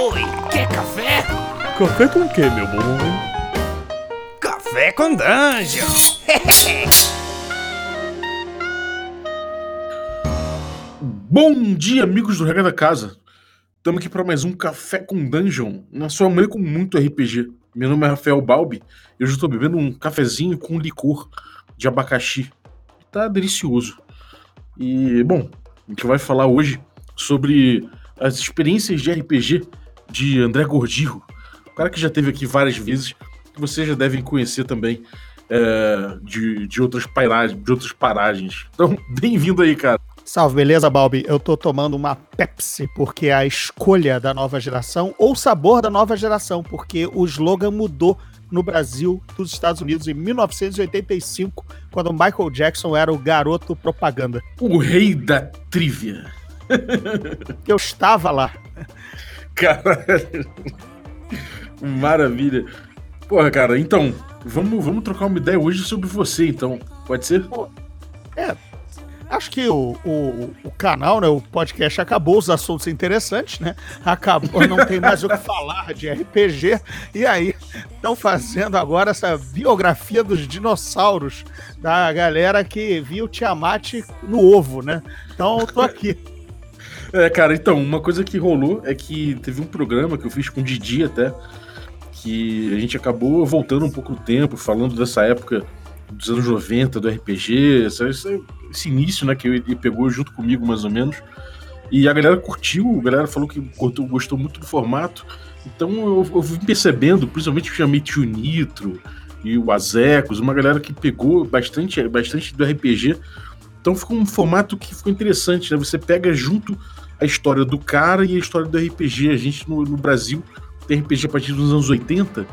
Oi, quer café? Café com o que, meu bom? Café com dungeon. Bom dia, amigos do Regra da Casa. Estamos aqui para mais um Café com Dungeon, na sua manhã com muito RPG. Meu nome é Rafael Balbi e hoje estou bebendo um cafezinho com licor de abacaxi. Tá delicioso. E, bom, a gente vai falar hoje sobre as experiências de RPG de André Gordirro, o cara que já teve aqui várias vezes, que vocês já devem conhecer também é, de, de, outras pairagens, de outras paragens. Então, bem-vindo aí, cara. Salve, beleza, Balbi? Eu tô tomando uma Pepsi porque é a escolha da nova geração, ou sabor da nova geração, porque o slogan mudou no Brasil dos Estados Unidos em 1985, quando Michael Jackson era o garoto propaganda. O rei da trivia. Eu estava lá. Caralho. Maravilha. Porra, cara, então, vamos, vamos trocar uma ideia hoje sobre você, então. Pode ser? É, Acho que o, o, o, canal, né, o podcast acabou os assuntos interessantes, né? Acabou, não tem mais o que falar de RPG. E aí, estão fazendo agora essa biografia dos dinossauros da galera que viu Tiamat no ovo, né? Então, eu tô aqui. É, cara, então, uma coisa que rolou é que teve um programa que eu fiz com o Didi até, que a gente acabou voltando um pouco o tempo, falando dessa época dos anos 90, do RPG, esse, esse início, né, que ele pegou junto comigo, mais ou menos. E a galera curtiu, a galera falou que gostou, gostou muito do formato. Então eu, eu vim percebendo, principalmente eu chamei Tio Nitro e o Azecos, uma galera que pegou bastante, bastante do RPG. Então ficou um formato que ficou interessante, né? Você pega junto a história do cara e a história do RPG. A gente no, no Brasil tem RPG a partir dos anos 80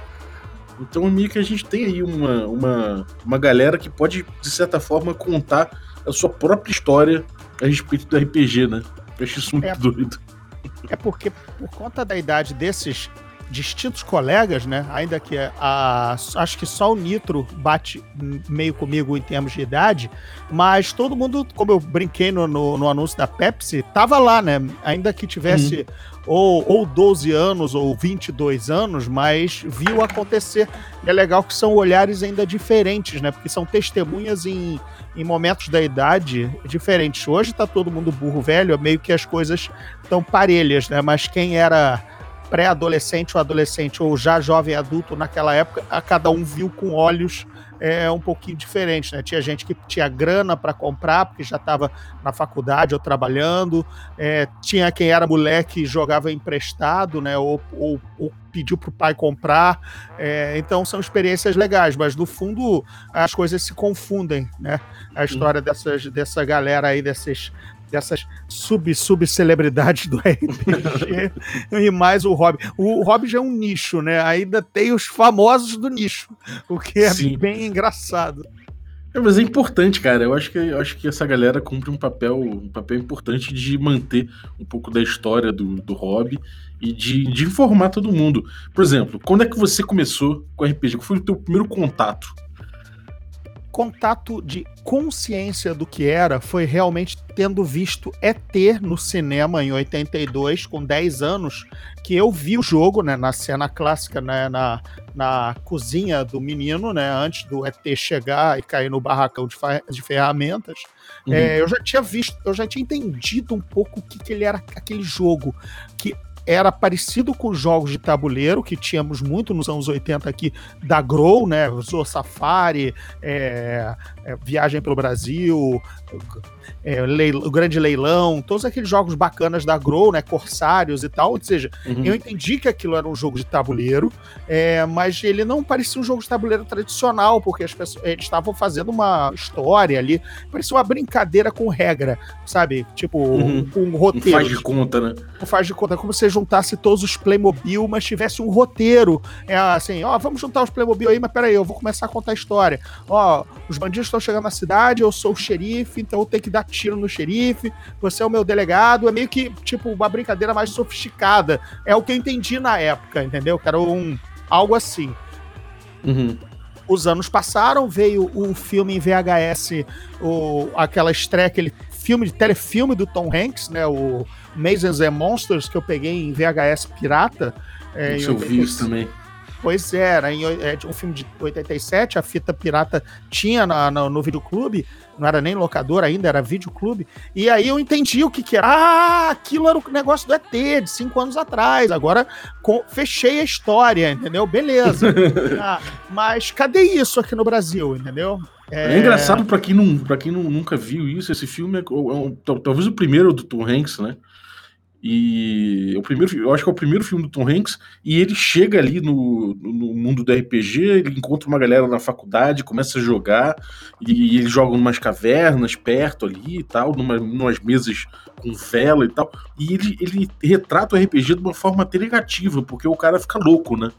então, meio que a gente tem aí uma, uma, uma galera que pode, de certa forma, contar a sua própria história a respeito do RPG, né? Eu acho isso muito é, doido. É porque, por conta da idade desses distintos colegas, né? Ainda que a, acho que só o Nitro bate meio comigo em termos de idade, mas todo mundo, como eu brinquei no, no, no anúncio da Pepsi, tava lá, né? Ainda que tivesse uhum. ou, ou 12 anos ou 22 anos, mas viu acontecer. E é legal que são olhares ainda diferentes, né? Porque são testemunhas em, em momentos da idade diferentes. Hoje tá todo mundo burro velho, meio que as coisas estão parelhas, né? Mas quem era pré-adolescente ou adolescente ou já jovem adulto naquela época, a cada um viu com olhos é, um pouquinho diferentes, né? Tinha gente que tinha grana para comprar porque já estava na faculdade ou trabalhando, é, tinha quem era moleque e jogava emprestado, né? Ou, ou, ou pediu para o pai comprar. É, então são experiências legais, mas no fundo as coisas se confundem, né? A história dessas, dessa galera aí, desses dessas sub-sub-celebridades do RPG e mais o hobby. O hobby já é um nicho, né? Ainda tem os famosos do nicho, o que é Sim. bem engraçado. É, mas é importante, cara. Eu acho que eu acho que essa galera cumpre um papel, um papel importante de manter um pouco da história do, do hobby e de, de informar todo mundo. Por exemplo, quando é que você começou com RPG? Qual foi o teu primeiro contato? Contato de consciência do que era foi realmente tendo visto ET no cinema em 82, com 10 anos, que eu vi o jogo, né, na cena clássica, né, na, na cozinha do menino, né, antes do ET chegar e cair no barracão de, de ferramentas. Uhum. É, eu já tinha visto, eu já tinha entendido um pouco o que, que ele era aquele jogo, que era parecido com os jogos de tabuleiro que tínhamos muito nos anos 80 aqui da Grow, né? Zo Safari, é, é, Viagem pelo Brasil, é, o Grande Leilão, todos aqueles jogos bacanas da Grow, né? Corsários e tal. Ou seja, uhum. eu entendi que aquilo era um jogo de tabuleiro, é, mas ele não parecia um jogo de tabuleiro tradicional, porque as pessoas eles estavam fazendo uma história ali, parecia uma brincadeira com regra, sabe? Tipo, uhum. um, um roteiro. Um faz de conta, né? Um faz de conta, como se juntasse todos os Playmobil, mas tivesse um roteiro. É assim, ó, vamos juntar os Playmobil aí, mas peraí, eu vou começar a contar a história. Ó, os bandidos estão chegando na cidade, eu sou o xerife, então eu tenho que dar tiro no xerife, você é o meu delegado. É meio que, tipo, uma brincadeira mais sofisticada. É o que eu entendi na época, entendeu? Que era um, algo assim. Uhum. Os anos passaram, veio o filme em VHS, o, aquela estreia, aquele filme de telefilme do Tom Hanks, né? O Masons and Monsters, que eu peguei em VHS pirata. É, eu vi isso também. Pois é, era em, é, um filme de 87, a fita pirata tinha na, na, no videoclube, não era nem locador ainda, era videoclube. E aí eu entendi o que, que era. Ah, aquilo era o negócio do ET de cinco anos atrás. Agora com, fechei a história, entendeu? Beleza. ah, mas cadê isso aqui no Brasil, entendeu? É, é engraçado para quem, não, pra quem não, nunca viu isso, esse filme é, é um, talvez o primeiro do Tom Hanks, né? E o primeiro, eu acho que é o primeiro filme do Tom Hanks, e ele chega ali no, no mundo do RPG, ele encontra uma galera na faculdade, começa a jogar, e, e eles jogam umas cavernas perto ali e tal, numa, umas mesas com vela e tal, e ele, ele retrata o RPG de uma forma até negativa, porque o cara fica louco, né?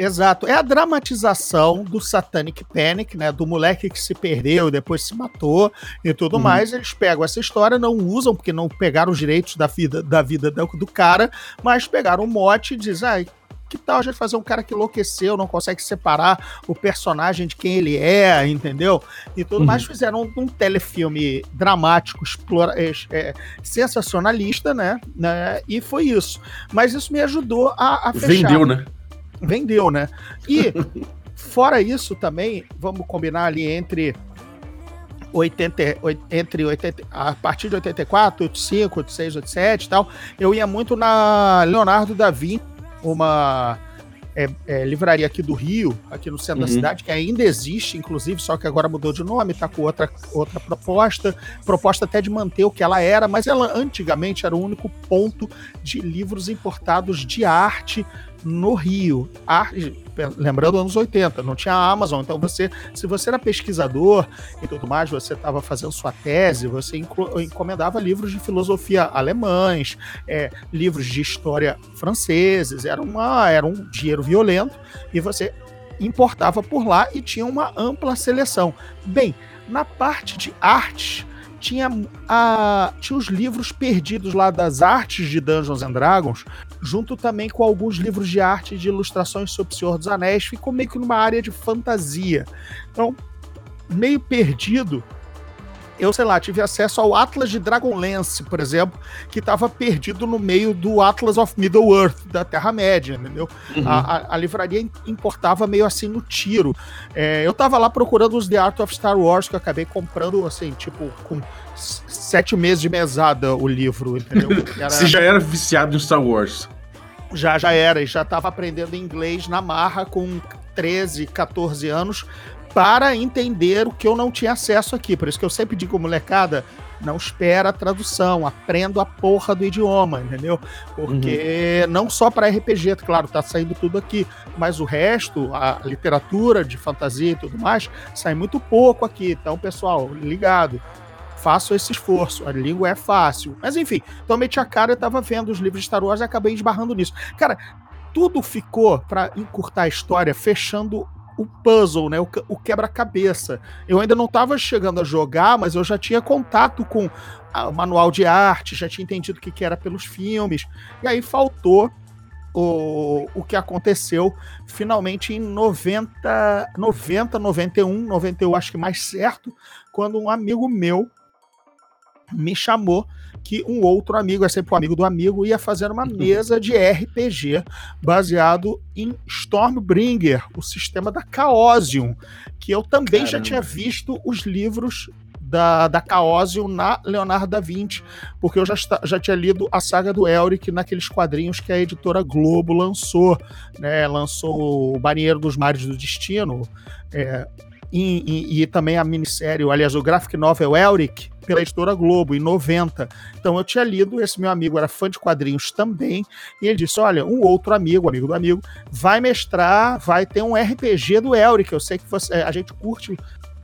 Exato. É a dramatização do Satanic Panic, né? Do moleque que se perdeu e depois se matou e tudo uhum. mais. Eles pegam essa história, não usam, porque não pegaram os direitos da vida, da vida do, do cara, mas pegaram o mote e dizem, ai, que tal a gente fazer um cara que enlouqueceu, não consegue separar o personagem de quem ele é, entendeu? E tudo uhum. mais. Fizeram um, um telefilme dramático, explora, é, é, sensacionalista, né? né? E foi isso. Mas isso me ajudou a, a fechar. Vendeu, né? Vendeu, né? E fora isso também, vamos combinar ali entre 80, entre 80, a partir de 84, 85, 86, 87 e tal, eu ia muito na Leonardo da Vinci, uma é, é, livraria aqui do Rio, aqui no centro uhum. da cidade, que ainda existe, inclusive, só que agora mudou de nome, tá com outra, outra proposta, proposta até de manter o que ela era, mas ela antigamente era o único ponto de livros importados de arte no Rio. Arte, lembrando anos 80, não tinha Amazon, então você, se você era pesquisador e tudo mais, você estava fazendo sua tese, você encomendava livros de filosofia alemães, é, livros de história franceses, era, uma, era um dinheiro violento e você importava por lá e tinha uma ampla seleção. Bem, na parte de arte, tinha, a, tinha os livros perdidos lá das artes de Dungeons and Dragons, junto também com alguns livros de arte de ilustrações sobre o Senhor dos Anéis, ficou meio que numa área de fantasia. Então, meio perdido, eu, sei lá, tive acesso ao Atlas de Dragonlance, por exemplo, que estava perdido no meio do Atlas of Middle-earth, da Terra-média, entendeu? Uhum. A, a, a, livraria importava meio assim no tiro. É, eu estava lá procurando os The Art of Star Wars, que eu acabei comprando, assim, tipo, com sete meses de mesada o livro, entendeu? Era... Você já era viciado em Star Wars. Já, já era, e já estava aprendendo inglês na marra com 13, 14 anos, para entender o que eu não tinha acesso aqui. Por isso que eu sempre digo, molecada, não espera a tradução, aprenda a porra do idioma, entendeu? Porque uhum. não só para RPG, claro, tá saindo tudo aqui, mas o resto, a literatura de fantasia e tudo mais, sai muito pouco aqui. Então, pessoal, ligado. Faço esse esforço, a língua é fácil. Mas enfim, então meti a cara, eu tava vendo os livros de Star Wars e acabei esbarrando nisso. Cara, tudo ficou, para encurtar a história, fechando o puzzle, né? O, o quebra-cabeça. Eu ainda não estava chegando a jogar, mas eu já tinha contato com o manual de arte, já tinha entendido o que, que era pelos filmes. E aí faltou o, o que aconteceu finalmente em 90, 90, 91, 91, acho que mais certo, quando um amigo meu me chamou que um outro amigo, é sempre um amigo do amigo, ia fazer uma mesa de RPG baseado em Stormbringer, o sistema da Chaosium, que eu também Caramba. já tinha visto os livros da, da Chaosium na Leonardo da Vinci, porque eu já, já tinha lido a saga do Elric naqueles quadrinhos que a editora Globo lançou, né? Lançou o Marinheiro dos Mares do Destino, é, e, e, e, também a minissérie, aliás, o graphic novel Elric, pela editora Globo, em 90. Então eu tinha lido, esse meu amigo era fã de quadrinhos também, e ele disse: Olha, um outro amigo, amigo do amigo, vai mestrar, vai ter um RPG do Elric. Eu sei que você, a gente curte.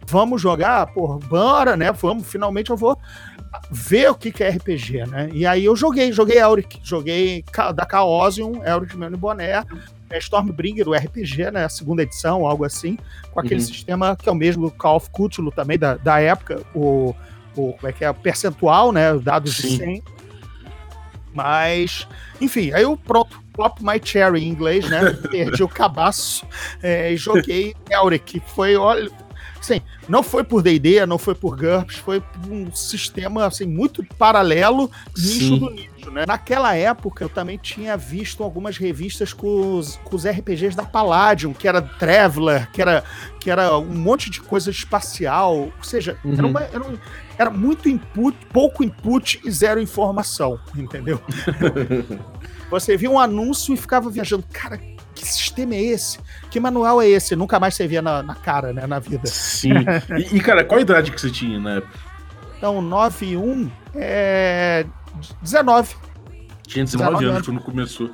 Vamos jogar? Pô, bora, né? Vamos, finalmente eu vou ver o que, que é RPG, né? E aí eu joguei, joguei Elric, joguei da Chaosium, Elric Meu Boné, é Stormbringer, do RPG, né? A segunda edição, algo assim, com aquele uhum. sistema que é o mesmo Call of Cthulhu também da, da época, o o como é que é, percentual, né? Dados Sim. de 100. Mas, enfim, aí eu pronto, pop my cherry em inglês, né? Perdi o cabaço é, e joguei Elric. Foi, olha, Sim, não foi por D&D, não foi por GURPS, foi por um sistema assim muito paralelo, nicho Sim. do nicho, né? Naquela época eu também tinha visto algumas revistas com os, com os RPGs da Palladium, que era Traveler, que era, que era um monte de coisa espacial, ou seja, era, Uhum. uma- era um- era muito input, pouco input e zero informação, entendeu? Você via um anúncio e ficava viajando, cara, que sistema é esse? Que manual é esse? Nunca mais você via na, na cara, né, na vida. Sim. E, e, cara, qual a idade que você tinha na época? Então, 9 e 1 é 19. Tinha 19 19 anos quando começou.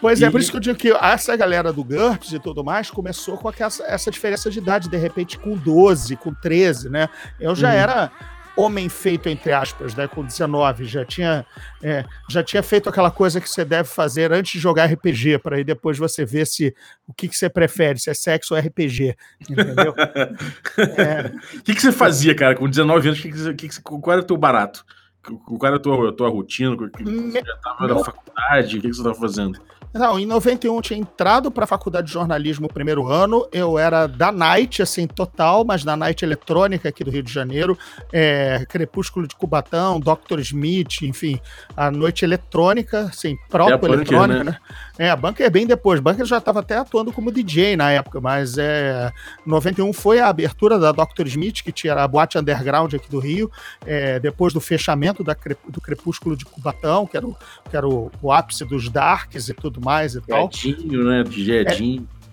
Pois é, E- por isso que eu digo que essa galera do GURPS e tudo mais começou com aquela, essa diferença de idade, de repente com 12, com 13, né? Eu já Uhum. era homem feito, entre aspas, né? Com 19, já tinha, é, já tinha feito aquela coisa que você deve fazer antes de jogar RPG, para aí depois você ver se o que, que você prefere, se é sexo ou RPG, entendeu? É, O que, que você fazia, cara, com 19 anos? Que que que qual era o teu barato? Qual era a tua, a tua rotina? Que- Me- Você já tava na faculdade? O que, que você tava fazendo? Não, em 91 eu tinha entrado para a faculdade de jornalismo no primeiro ano. Eu era da Night, assim, total, mas da Night Eletrônica aqui do Rio de Janeiro. É, Crepúsculo de Cubatão, Dr. Smith, enfim, a noite eletrônica, assim, proto-eletrônica, Bunker, né? É, a Bunker bem depois. Bunker já estava até atuando como DJ na época, mas é, 91 foi a abertura da Dr. Smith, que tinha a boate underground aqui do Rio, é, depois do fechamento da do Crepúsculo de Cubatão, que era o, que era o, o ápice dos darks e tudo mais e tal. Edinho, né? De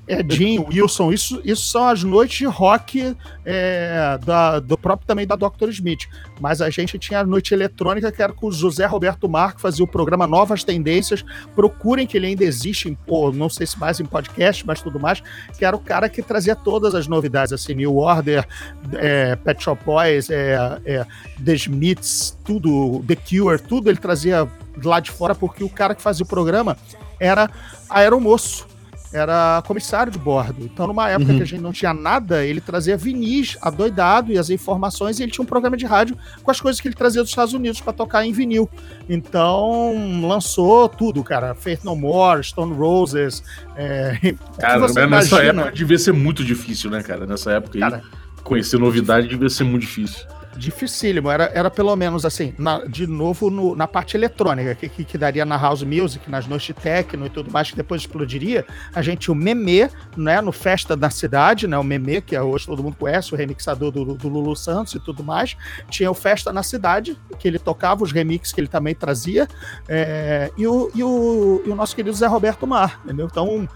Edinho. Edinho, Wilson, isso, isso são as noites de rock é, da, do próprio também da Dr. Smith. Mas a gente tinha a noite eletrônica, que era com o José Roberto Mar, que fazia o programa Novas Tendências. Procurem que ele ainda existe, em, ou não sei se mais em podcast, mas tudo mais, que era o cara que trazia todas as novidades, assim, New Order, é, Pet Shop Boys, é, é, The Smiths, tudo, The Cure, tudo ele trazia lá de fora, porque o cara que fazia o programa era aeromoço era comissário de bordo. Então, numa época Uhum. que a gente não tinha nada, ele trazia vinis adoidado e as informações, e ele tinha um programa de rádio com as coisas que ele trazia dos Estados Unidos para tocar em vinil. Então, lançou tudo, cara. Faith No More, Stone Roses. É, Cara, nessa imagina? época devia ser muito difícil, né, cara? Nessa época aí, Cara, conhecer novidade devia ser muito difícil. Dificílimo. Era, era pelo menos assim, na- de novo no- na parte eletrônica, que, que, que daria na house music, nas noites techno e tudo mais, que depois explodiria. A gente o Meme, né, no Festa da Cidade, né, o Meme, que é hoje todo mundo conhece, o remixador do, do Lulu Santos e tudo mais. Tinha o Festa na Cidade, que ele tocava, os remixes que ele também trazia, é, e, o, e, o, e o nosso querido Zé Roberto Mar, entendeu? Então,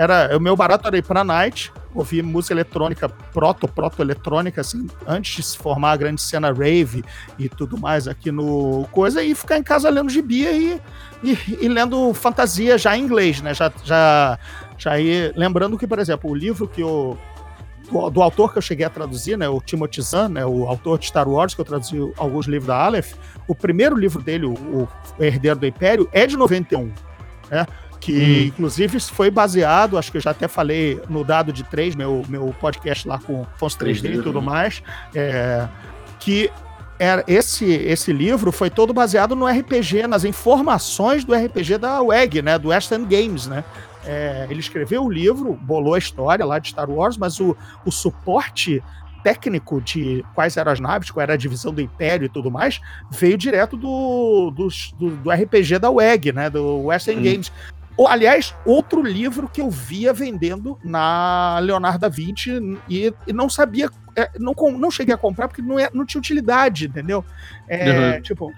era, o meu barato era ir pra night, ouvir música eletrônica, proto, proto-eletrônica, assim, antes de se formar a grande cena rave e tudo mais aqui no coisa, e ficar em casa lendo gibia e, e, e lendo fantasia já em inglês, né? Já, já, já ia, lembrando que, por exemplo, o livro que eu. Do, do autor que eu cheguei a traduzir, né, o Timothy Zahn, né, o autor de Star Wars, que eu traduzi alguns livros da Aleph, o primeiro livro dele, o, o Herdeiro do Império, é de 91, né? Que Hum. inclusive foi baseado, acho que eu já até falei no Dado de 3, meu, meu podcast lá com Fonso 3D e tudo né? mais, é, que era esse, esse livro foi todo baseado no RPG, nas informações do RPG da WEG, né, do West End Games, né? É, ele escreveu o livro, bolou a história lá de Star Wars, mas o, o suporte técnico de quais eram as naves, qual era a divisão do Império e tudo mais, veio direto do, dos- do, do RPG da WEG, né, do West End Hum. Games. Aliás, outro livro que eu via vendendo na Leonardo da Vinci e, e não sabia, é, não, não cheguei a comprar porque não, é, não tinha utilidade, entendeu? É, Uhum. Tipo.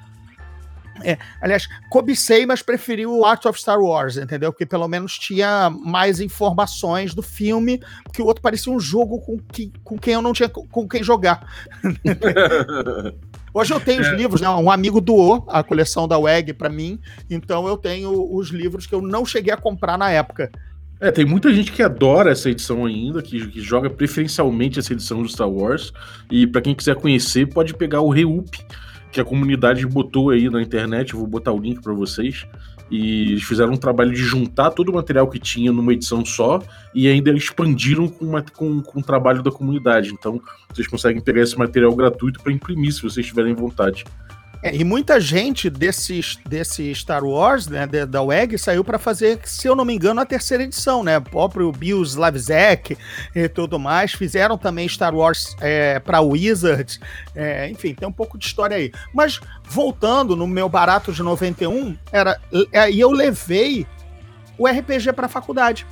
É, aliás, cobicei, mas preferi o Art of Star Wars, entendeu? Porque pelo menos tinha mais informações do filme, que o outro parecia um jogo com, que, com quem eu não tinha com quem jogar. Hoje eu tenho os livros, né? Um amigo doou a coleção da WEG para mim, então eu tenho os livros que eu não cheguei a comprar na época. É, tem muita gente que adora essa edição ainda, que, que joga preferencialmente essa edição do Star Wars. E pra quem quiser conhecer, pode pegar o Reup, que a comunidade botou aí na internet. Vou botar o link pra vocês. E eles fizeram um trabalho de juntar todo o material que tinha numa edição só e ainda expandiram com, uma, com, com o trabalho da comunidade. Então, vocês conseguem pegar esse material gratuito para imprimir, se vocês tiverem vontade. É, e muita gente desses, desse Star Wars, né, da WEG, saiu para fazer, se eu não me engano, a terceira edição, né? O próprio Bill Slavzek e tudo mais. Fizeram também Star Wars é, para Wizards. É, enfim, tem um pouco de história aí. Mas voltando no meu barato de 91, era, é, e eu levei o RPG para faculdade.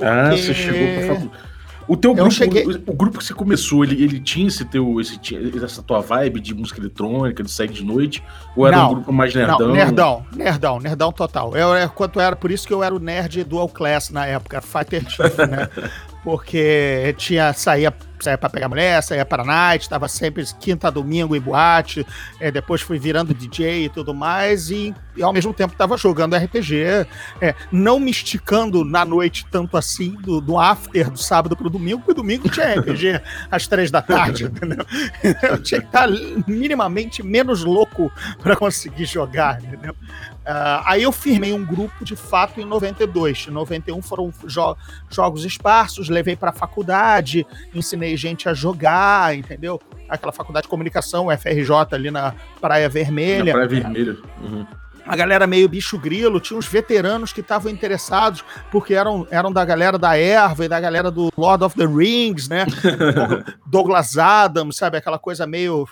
Ah, você chegou pra faculdade. O teu grupo, cheguei... o, o, grupo que você começou, ele, ele tinha esse teu, esse, essa tua vibe de música eletrônica, de sair de noite? Ou era não, um grupo mais nerdão? Não, nerdão, nerdão, nerdão total. Eu, eu, quanto era, por isso que eu era o nerd dual class na época, Fighter Chief, né? Porque tinha, saía saía pra pegar mulher, saía para night, tava sempre quinta domingo em boate, é, depois fui virando DJ e tudo mais, e, e ao mesmo tempo tava jogando RPG, é, não me esticando na noite tanto assim, do, do after do sábado pro domingo, porque domingo tinha RPG às três da tarde, entendeu? Eu tinha que estar minimamente menos louco para conseguir jogar, entendeu? Uh, aí eu firmei um grupo de fato em 92. Em 91 foram jo jogos esparsos, levei para a faculdade, ensinei gente a jogar, entendeu? Aquela faculdade de comunicação, FRJ ali na Praia Vermelha. Na Praia Vermelha. Uhum. A galera meio bicho grilo, tinha uns veteranos que estavam interessados, porque eram, eram da galera da Erva e da galera do Lord of the Rings, né? Douglas Adams, sabe? Aquela coisa meio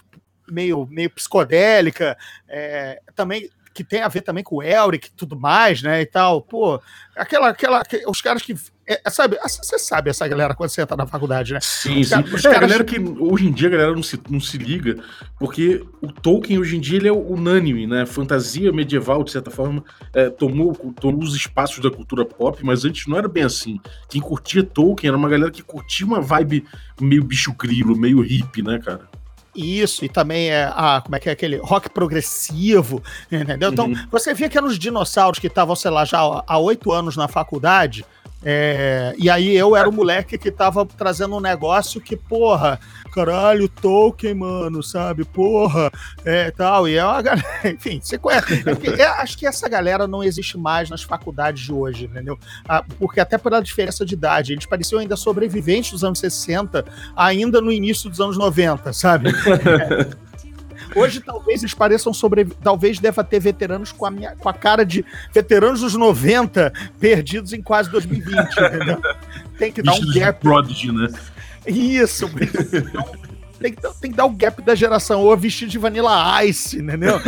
meio, meio psicodélica. É, também que tem a ver também com o Elric e tudo mais, né, e tal. Pô, aquela, aquela, os caras que, é, é sabe, você sabe essa galera quando você entra na faculdade, né? Sim, os sim. Caras, os é, caras... a galera que, hoje em dia, a galera não se, não se liga, porque o Tolkien, hoje em dia, ele é unânime, né, fantasia medieval, de certa forma, é, tomou, tomou os espaços da cultura pop, mas antes não era bem assim. Quem curtia Tolkien era uma galera que curtia uma vibe meio bicho grilo, meio hippie, né, cara? Isso, e também é a, como é que é aquele rock progressivo, entendeu? Então, uhum. você via que eram os dinossauros que estavam, sei lá, já há oito anos na faculdade, é, e aí eu era o moleque que tava trazendo um negócio que, porra, caralho, Tolkien, mano, sabe? Porra, é tal. E é uma galera, enfim, você conhece. É, é, acho que essa galera não existe mais nas faculdades de hoje, entendeu? Ah, porque até pela diferença de idade, eles pareciam ainda sobreviventes dos anos 60, ainda no início dos anos 90, sabe? É. Hoje talvez eles pareçam sobre. Talvez deva ter veteranos com a, minha, com a cara de veteranos dos 90 perdidos em quase 2020, entendeu? Tem que dar um gap. Prodigy, né? Isso, tem que, tem que dar o gap da geração, ou vestido de Vanilla Ice, entendeu?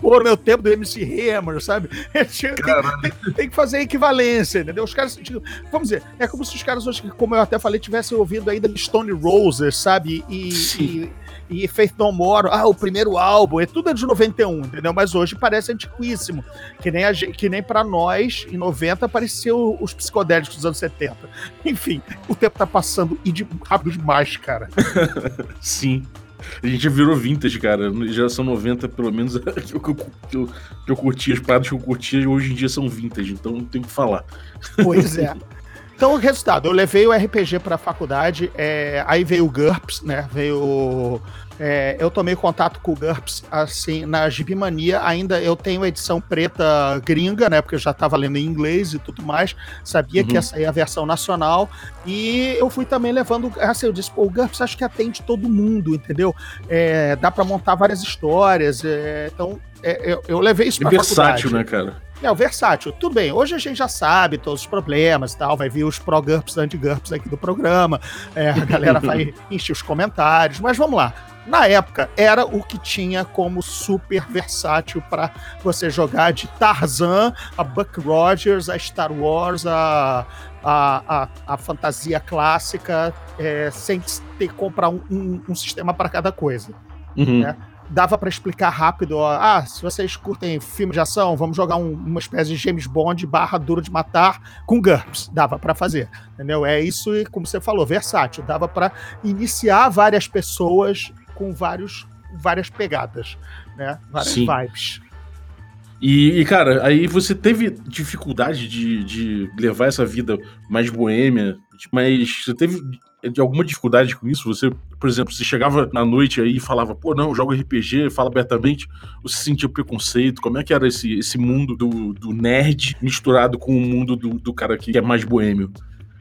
Pô, meu tempo do MC Hammer, sabe? Tem, tem, tem, que fazer equivalência, entendeu? Os caras, tipo, vamos dizer, é como se os caras hoje, como eu até falei, tivessem ouvido ainda Stone Roses, sabe? E, e e Faith No More, ah, o primeiro álbum, é tudo de 91, entendeu? Mas hoje parece antiquíssimo, que nem, a, que nem para nós, em 90, apareceu os psicodélicos dos anos 70. Enfim, o tempo tá passando e de, rápido demais, cara. Sim. A gente já virou vintage, cara. Geração 90, pelo menos, que eu, que eu, que eu curtia, as paradas que eu curtia, hoje em dia são vintage, então não tem o que falar. Pois é. Então, o resultado, eu levei o RPG para a faculdade, é, aí veio o GURPS, né? Veio. É, eu tomei contato com o GURPS assim na Gibimania. Ainda eu tenho a edição preta gringa, né? Porque eu já estava lendo em inglês e tudo mais. Sabia uhum. que ia sair a versão nacional. E eu fui também levando. Assim, eu disse, pô, o GURPS acho que atende todo mundo, entendeu? É, dá para montar várias histórias. É, então, é, eu, eu, levei isso para é versátil, né, cara? É, o versátil. Tudo bem, hoje a gente já sabe todos os problemas e tal, vai vir os pró-GURPS, anti-GURPS aqui do programa, é, a galera vai encher os comentários, mas vamos lá. Na época, era o que tinha como super versátil para você jogar de Tarzan a Buck Rogers, a Star Wars, a, a, a, a fantasia clássica, é, sem ter que comprar um, um, um sistema para cada coisa. Uhum. Né? Dava para explicar rápido, ó, ah, se vocês curtem filme de ação, vamos jogar um, uma espécie de James Bond barra Duro de Matar com GURPS, dava para fazer, entendeu? É isso e, como você falou, versátil, dava para iniciar várias pessoas com vários, várias pegadas, né? Várias Sim. vibes. E, e, cara, aí você teve dificuldade de, de levar essa vida mais boêmia, mas você teve de alguma dificuldade com isso? Você, por exemplo, você chegava na noite aí e falava, pô, não, jogo RPG, fala abertamente, você sentia preconceito? Como é que era esse, esse mundo do, do nerd misturado com o mundo do, do cara que é mais boêmio?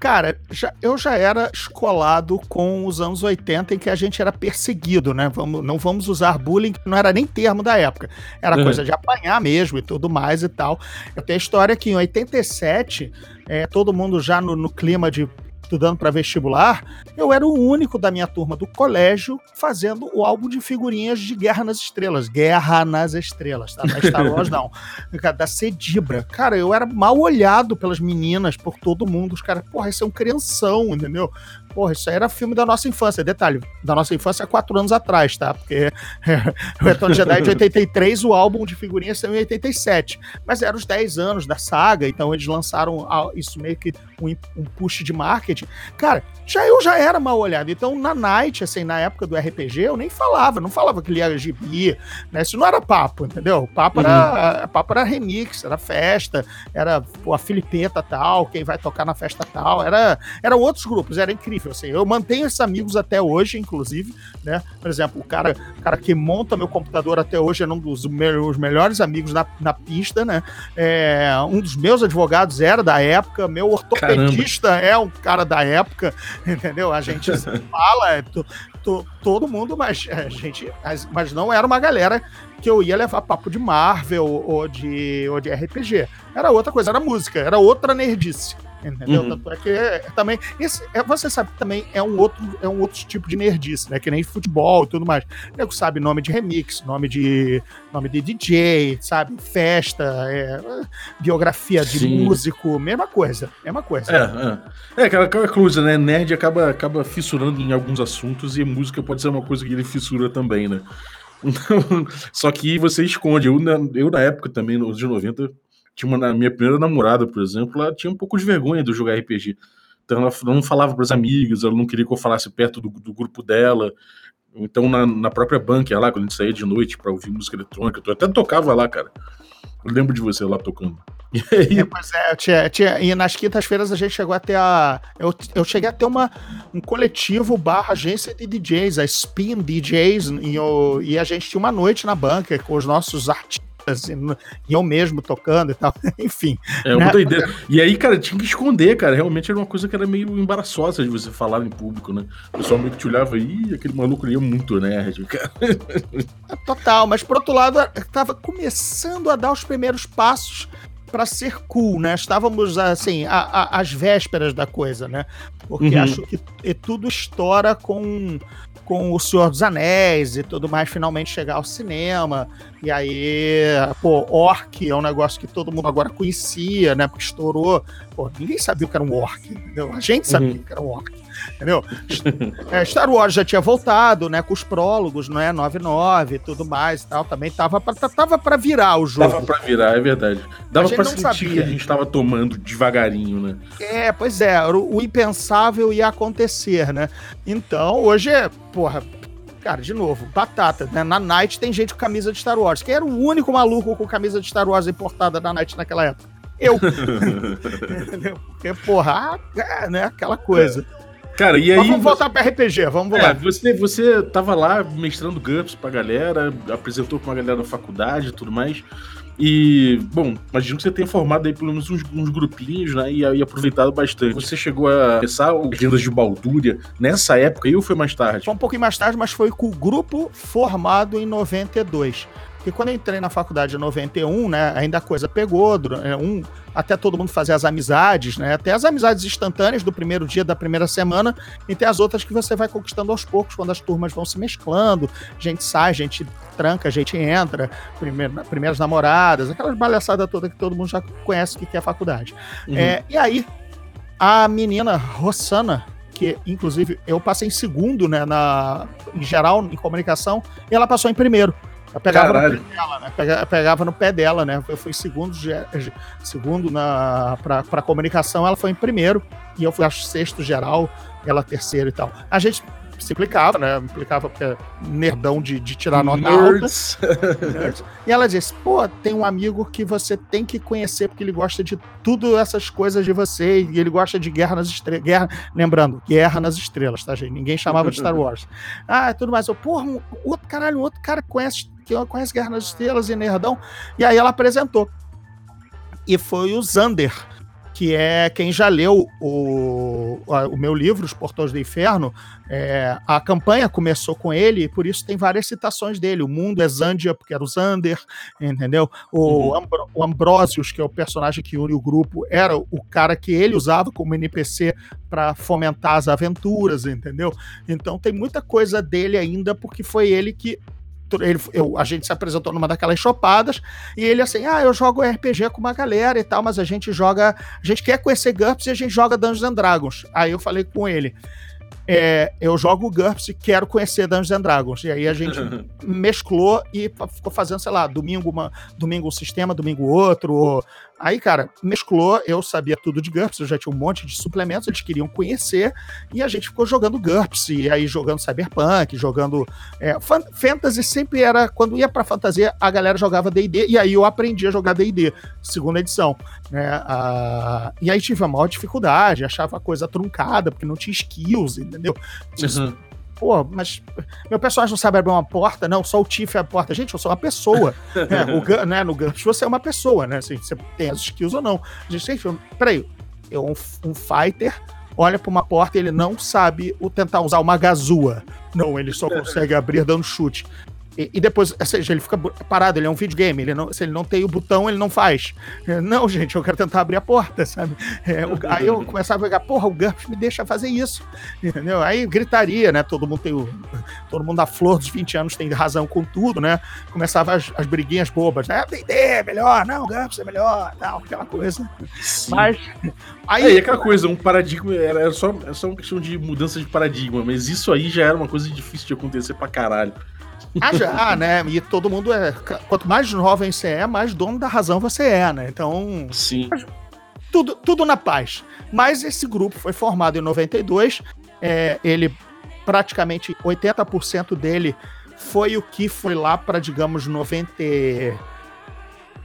Cara, já, eu já era escolado com os anos 80 em que a gente era perseguido, né? Vamos, não vamos usar bullying, não era nem termo da época. Era uhum. coisa de apanhar mesmo e tudo mais e tal. Eu tenho a história que em 87, é, todo mundo já no, no clima de estudando para vestibular, eu era o único da minha turma do colégio fazendo o álbum de figurinhas de Guerra nas Estrelas. Guerra nas Estrelas, tá? Não é Star Wars, não. Da Cedibra. Cara, eu era mal olhado pelas meninas, por todo mundo. Os caras, porra, esse é um crianção, entendeu? Porra, isso aí era filme da nossa infância. Detalhe, da nossa infância há quatro anos atrás, tá? Porque o Retorno de Jedi é de 83, o álbum de figurinhas saiu em 87. Mas eram os 10 anos da saga, então eles lançaram isso meio que um, um push de marketing. Cara, já eu já era mal olhado. Então, na Night, assim, na época do RPG, eu nem falava, não falava que ele era gibi, né? Isso não era papo, entendeu? O papo, uhum. era, papo era remix, era festa, era pô, a Filipeta tal, quem vai tocar na festa tal, era, eram outros grupos, era incrível, assim. Eu mantenho esses amigos até hoje, inclusive, né? Por exemplo, o cara, o cara que monta meu computador até hoje é um dos meus melhores amigos na, na pista, né? É, um dos meus advogados era da época, meu ortopedista Caramba. é um cara da época, entendeu? A gente fala, é, todo mundo, mas a gente, mas não era uma galera que eu ia levar papo de Marvel ou de, ou de RPG. Era outra coisa, era música, era outra nerdice. Entendeu? Uhum. Tanto é que é, também. Esse, é, você sabe que também é um, outro, é um outro tipo de nerdice, né? Que nem futebol e tudo mais. O nego sabe nome de remix, nome de nome de DJ, sabe? Festa, é, biografia de Sim. músico, mesma coisa. Mesma coisa. É, é. é aquela, aquela coisa, né? Nerd acaba, acaba fissurando em alguns assuntos e música pode ser uma coisa que ele fissura também, né? Só que você esconde. Eu, na, eu, na época também, nos anos 90, tinha uma, na minha primeira namorada, por exemplo, ela tinha um pouco de vergonha do jogar RPG. Então ela não falava para os amigos, ela não queria que eu falasse perto do, do grupo dela. Então na, na própria banca lá, quando a gente saía de noite para ouvir música eletrônica, eu até tocava lá, cara. Eu lembro de você lá tocando. E aí... É, pois é, tinha, tinha, e nas quintas-feiras a gente chegou até a. Eu, eu cheguei a ter uma, um coletivo barra agência de DJs, a Spin DJs, e, eu, e a gente tinha uma noite na banca com os nossos artistas assim, e eu mesmo tocando e tal, enfim. É uma né? doideira. E aí, cara, tinha que esconder, cara. Realmente era uma coisa que era meio embaraçosa de você falar em público, né? O pessoal meio que te olhava aí, aquele maluco ali é muito nerd, cara. É, total, mas por outro lado, tava começando a dar os primeiros passos para ser cool, né? Estávamos assim, a, a, às vésperas da coisa, né? Porque uhum. acho que tudo estoura com com O Senhor dos Anéis e tudo mais finalmente chegar ao cinema. E aí, pô, Orc é um negócio que todo mundo agora conhecia, né? Porque estourou. Pô, ninguém sabia o que era um Orc, entendeu? A gente sabia uhum. o que era um Orc, entendeu? é, Star Wars já tinha voltado, né? Com os prólogos, não é? 99 e tudo mais e tal. Também tava pra, tava pra virar o jogo. Tava pra virar, é verdade. Dava pra sentir sabia. que a gente tava tomando devagarinho, né? É, pois é. O, o impensável ia acontecer, né? Então, hoje é, porra, cara, de novo, batata, né? Na Night tem gente com camisa de Star Wars. Quem era o único maluco com camisa de Star Wars importada na Night naquela época? Eu. Entendeu? Porque, porra, é, né? Aquela coisa. Cara, e aí. Mas vamos voltar para RPG, vamos é, lá. Você, você tava lá mestrando GURPS pra galera, apresentou pra uma galera na faculdade e tudo mais. E, bom, imagino que você tenha formado aí pelo menos uns, uns grupinhos, né? E, e, aproveitado bastante. Você chegou a começar agendas de Baldúria nessa época aí ou foi mais tarde? Foi um pouquinho mais tarde, mas foi com o grupo formado em 92. Porque quando eu entrei na faculdade em 91, né, ainda a coisa pegou, é, um, até todo mundo fazer as amizades, né, até as amizades instantâneas do primeiro dia, da primeira semana, e tem as outras que você vai conquistando aos poucos, quando as turmas vão se mesclando, gente sai, gente tranca, gente entra, primeiro, primeiras namoradas, aquelas palhaçadas toda que todo mundo já conhece que é a faculdade. Uhum. É, e aí, a menina Rossana, que inclusive eu passei em segundo, né, na, em geral, em comunicação, e ela passou em primeiro. Eu pegava Caralho. no pé dela, né? Pegava, pegava, no pé dela, né? Eu fui segundo, segundo na, pra, pra comunicação, ela foi em primeiro, e eu fui acho sexto geral, ela terceiro e tal. A gente se implicava, né? Implicava porque é nerdão de, de tirar nota Nerds. alta. e ela disse: pô, tem um amigo que você tem que conhecer porque ele gosta de tudo essas coisas de você e ele gosta de Guerra nas Estrelas. Guerra, lembrando, Guerra nas Estrelas, tá, gente? Ninguém chamava de Star Wars. ah, tudo mais. Eu, porra, um, outro caralho, outro cara conhece, que conhece Guerra nas Estrelas e nerdão. E aí ela apresentou. E foi o Zander que é quem já leu o, o meu livro, Os Portões do Inferno, é, a campanha começou com ele, e por isso tem várias citações dele. O mundo é Zandia, porque era o Zander, entendeu? O, uhum. O Ambrosius, que é o personagem que une o grupo, era o cara que ele usava como NPC para fomentar as aventuras, entendeu? Então tem muita coisa dele ainda, porque foi ele que ele, eu, a gente se apresentou numa daquelas chopadas e ele assim, ah, eu jogo RPG com uma galera e tal, mas a gente joga, a gente quer conhecer GURPS e a gente joga Dungeons and Dragons. Aí eu falei com ele, é, eu jogo GURPS e quero conhecer Dungeons and Dragons. E aí a gente mesclou e ficou fazendo, sei lá, domingo uma, domingo um sistema, domingo outro, Aí, cara, mesclou, eu sabia tudo de GURPS, eu já tinha um monte de suplementos, eles queriam conhecer, e a gente ficou jogando GURPS, e aí jogando Cyberpunk, jogando. É, fantasy sempre era. Quando ia pra fantasia, a galera jogava DD, e aí eu aprendi a jogar DD, segunda edição. Né? Ah, e aí tive a maior dificuldade, achava a coisa truncada, porque não tinha skills, entendeu? Uhum pô, mas meu personagem não sabe abrir uma porta, não, só o Tiff é a porta. Gente, eu sou uma pessoa. é, o, né, no Gantz você é uma pessoa, né? Assim, você tem as skills ou não. A gente tem peraí, eu, um, um fighter olha para uma porta e ele não sabe o tentar usar uma gazua. Não, ele só consegue abrir dando chute. E, e, depois, ou seja, ele fica parado, ele é um videogame, ele não, se ele não tem o botão, ele não faz. É, não, gente, eu quero tentar abrir a porta, sabe? É, o, aí eu começava a pegar, porra, o GURPS me deixa fazer isso, entendeu? Aí gritaria, né? Todo mundo tem o. Todo mundo da flor dos 20 anos tem razão com tudo, né? Começava as, as briguinhas bobas, né? D&D é melhor, não, o GURPS é melhor, tal, aquela coisa. Sim. Mas. Aí, é, e aquela coisa, um paradigma, era só, era só uma questão de mudança de paradigma, mas isso aí já era uma coisa difícil de acontecer pra caralho. Ah, já, né? E todo mundo é. Quanto mais jovem você é, mais dono da razão você é, né? Então. Sim. Tudo, tudo na paz. Mas esse grupo foi formado em 92. É, ele, praticamente 80% dele foi o que foi lá para, digamos, 90.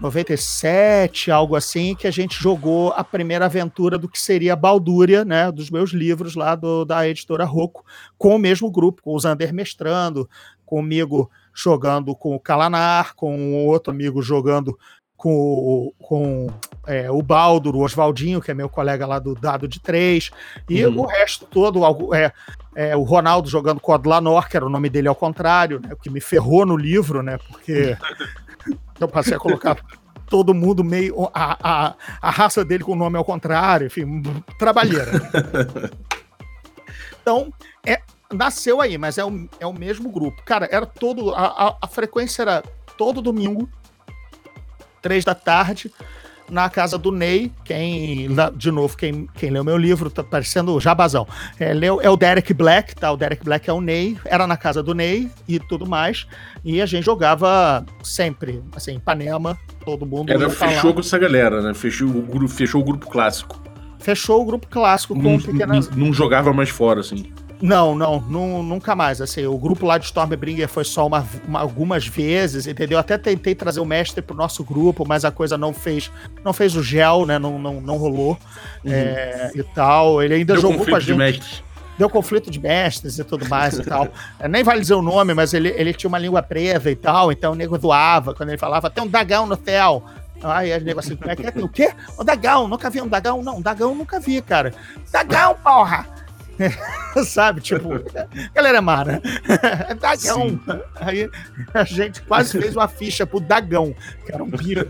97, algo assim, que a gente jogou a primeira aventura do que seria a Baldúria, né, dos meus livros lá do, da editora Rocco, com o mesmo grupo, com o Zander mestrando, comigo jogando com o Kalanar, com outro amigo jogando com, com é, o Baldur, o Oswaldinho, que é meu colega lá do Dado de Três, e uhum. o resto todo, é, é, o Ronaldo jogando com o Adlanor, que era o nome dele ao contrário, né, o que me ferrou no livro, né, porque eu passei a colocar todo mundo meio. A, a, a raça dele com o nome ao contrário, enfim, trabalheira. Então, é, nasceu aí, mas é o, é o mesmo grupo. Cara, era todo. A, a, a frequência era todo domingo, três da tarde, na casa do Ney. Quem, de novo, quem, quem leu meu livro, tá parecendo jabazão. É, leu, é o Derek Black, tá? O Derek Black é o Ney, era na casa do Ney e tudo mais. E a gente jogava sempre, assim, Ipanema, todo mundo. Era, fechou com essa galera, né? Fechou o, grupo, fechou o grupo clássico. Fechou o grupo clássico com não, pequenas. Não, não jogava mais fora, assim. Não, não, não, nunca mais. Assim, o grupo lá de Stormbringer foi só uma, uma, algumas vezes, entendeu? Até tentei trazer o mestre pro nosso grupo, mas a coisa não fez, não fez o gel, né? Não, não, não rolou uhum. é, e tal. Ele ainda Deu jogou com a gente. De mestres. Deu conflito de mestres e tudo mais e tal. Nem vale dizer o nome, mas ele, ele tinha uma língua presa e tal, então o nego doava quando ele falava, tem um dragão no céu. Aí as nego assim, como é que é? O quê? O dragão, nunca vi um dragão? Não, dragão nunca vi, cara. Dragão, porra! Sabe, tipo, galera mara. Dagão. Aí a gente quase fez uma ficha pro Dagão, que era um bicho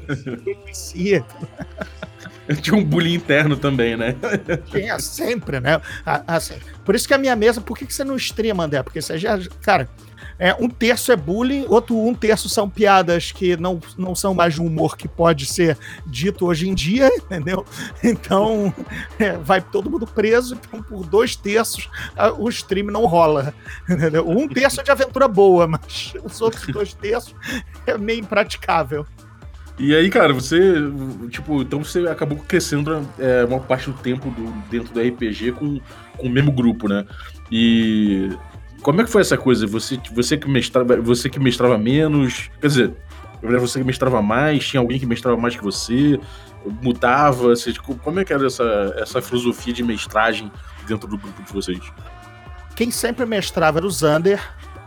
Tinha um bullying interno também, né? Tinha sempre, né? Assim, por isso que a minha mesa, por que, que você não streama, André? Porque você já, cara, é, um terço é bullying, outro um terço são piadas que não, não são mais de humor que pode ser dito hoje em dia, entendeu? Então é, vai todo mundo preso, então por dois terços a, o stream não rola. Entendeu? Um terço é de aventura boa, mas os outros dois terços é meio impraticável. E aí, cara, você, tipo, então você acabou crescendo é, uma parte do tempo do, dentro do RPG com, com o mesmo grupo, né? E como é que foi essa coisa? Você, você, que, mestrava, você que mestrava menos? Quer dizer, você que mestrava mais? Tinha alguém que mestrava mais que você? Mudava? Tipo, como é que era essa, essa filosofia de mestragem dentro do grupo de vocês? Quem sempre mestrava era o Zander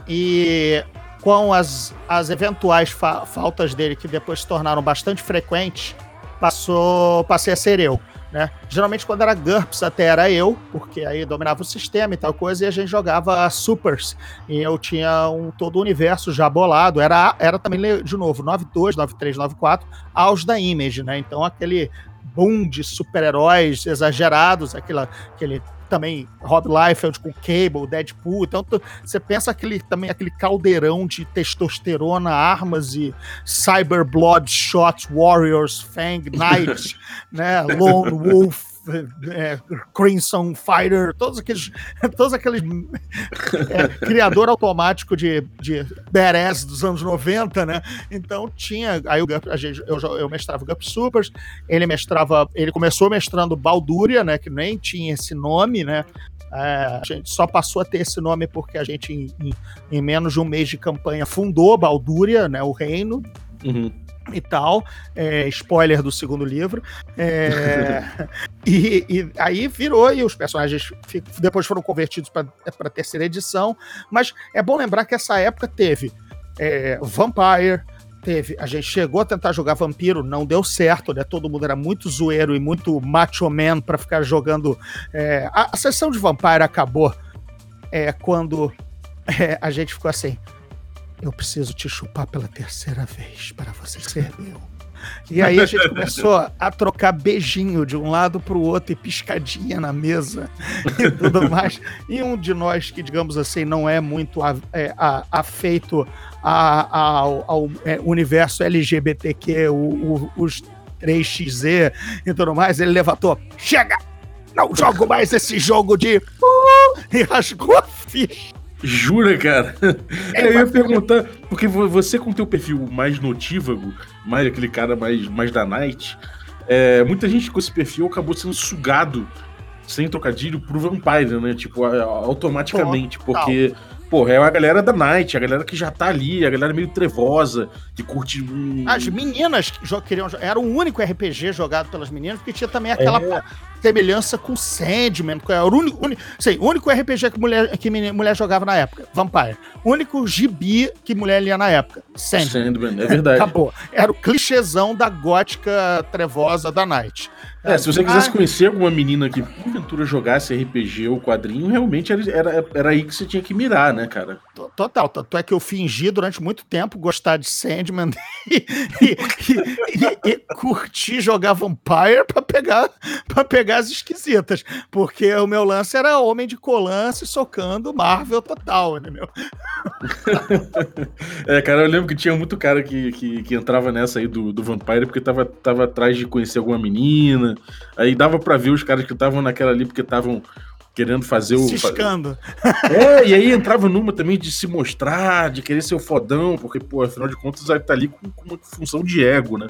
e com as, as eventuais fa faltas dele, que depois se tornaram bastante frequentes, passou, passei a ser eu. Né? Geralmente quando era GURPS até era eu, porque aí dominava o sistema e tal coisa, e a gente jogava Supers. E eu tinha um todo o universo já bolado. Era, era também, de novo, 92, 93, 94, aos da Image, né? Então aquele boom de super-heróis exagerados, aquela, aquele também Rob Liefeld com Cable, Deadpool. Então você pensa aquele também aquele caldeirão de testosterona, armas e cyber bloodshot warriors, Fang Knight, né, Lone Wolf, é, Crimson Fighter, todos aqueles, todos aqueles é, criador automático de, de badass dos anos 90, né? Então tinha, aí o Gup, a gente, eu, eu mestrava Gup Supers, ele mestrava, ele começou mestrando Balduria, né? Que nem tinha esse nome, né? É, a gente só passou a ter esse nome porque a gente, em, em, em menos de um mês de campanha, fundou Balduria, né? O reino. Uhum e tal. É, spoiler do segundo livro. É, e, e, aí virou, e os personagens depois foram convertidos para a terceira edição. Mas é bom lembrar que essa época teve é, Vampire. Teve, a gente chegou a tentar jogar vampiro, não deu certo, né? Todo mundo era muito zoeiro e muito macho man para ficar jogando. É, a, a, sessão de Vampire acabou é, quando é, a gente ficou assim eu preciso te chupar pela terceira vez para você ser meu. E aí a gente começou a trocar beijinho de um lado para o outro e piscadinha na mesa e tudo mais. E um de nós que, digamos assim, não é muito a, é, a, afeito a, ao, ao é, universo LGBTQ, o, o, os 3XZ e tudo mais, ele levantou: chega! Não jogo mais esse jogo de. Uh! E rasgou a ficha. Jura, cara? É, eu ia perguntar, porque você com teu perfil mais notívago, mais aquele cara mais, mais da night, é, muita gente com esse perfil acabou sendo sugado, sem trocadilho, pro Vampire, né? Tipo, automaticamente, porque porra, é a galera da Night, a galera que já tá ali, a galera meio trevosa, que curte. As meninas que queriam. Era o único RPG jogado pelas meninas, porque tinha também aquela é. semelhança com Sandman, que era o único, único, sei, único RPG que mulher, que mulher jogava na época. Vampire. O único gibi que mulher lia na época. Sandman. Sandman, é verdade. Acabou. Era o clichêzão da gótica trevosa da Night. É, se você quisesse conhecer alguma menina que porventura jogasse RPG ou quadrinho, realmente era, era, era aí que você tinha que mirar, né, cara? Total. Tanto é que eu fingi durante muito tempo gostar de Sandman e, e, e, e curtir jogar Vampire pra pegar, pra pegar as esquisitas. Porque o meu lance era homem de colance socando Marvel total, entendeu? é, cara, eu lembro que tinha muito cara que, que, que entrava nessa aí do, do Vampire porque tava, tava atrás de conhecer alguma menina Aí dava para ver os caras que estavam naquela ali porque estavam querendo fazer o. Ciscando. É, e aí entrava numa também de se mostrar, de querer ser o fodão, porque, pô, afinal de contas, aí tá ali com, com uma função de ego, né?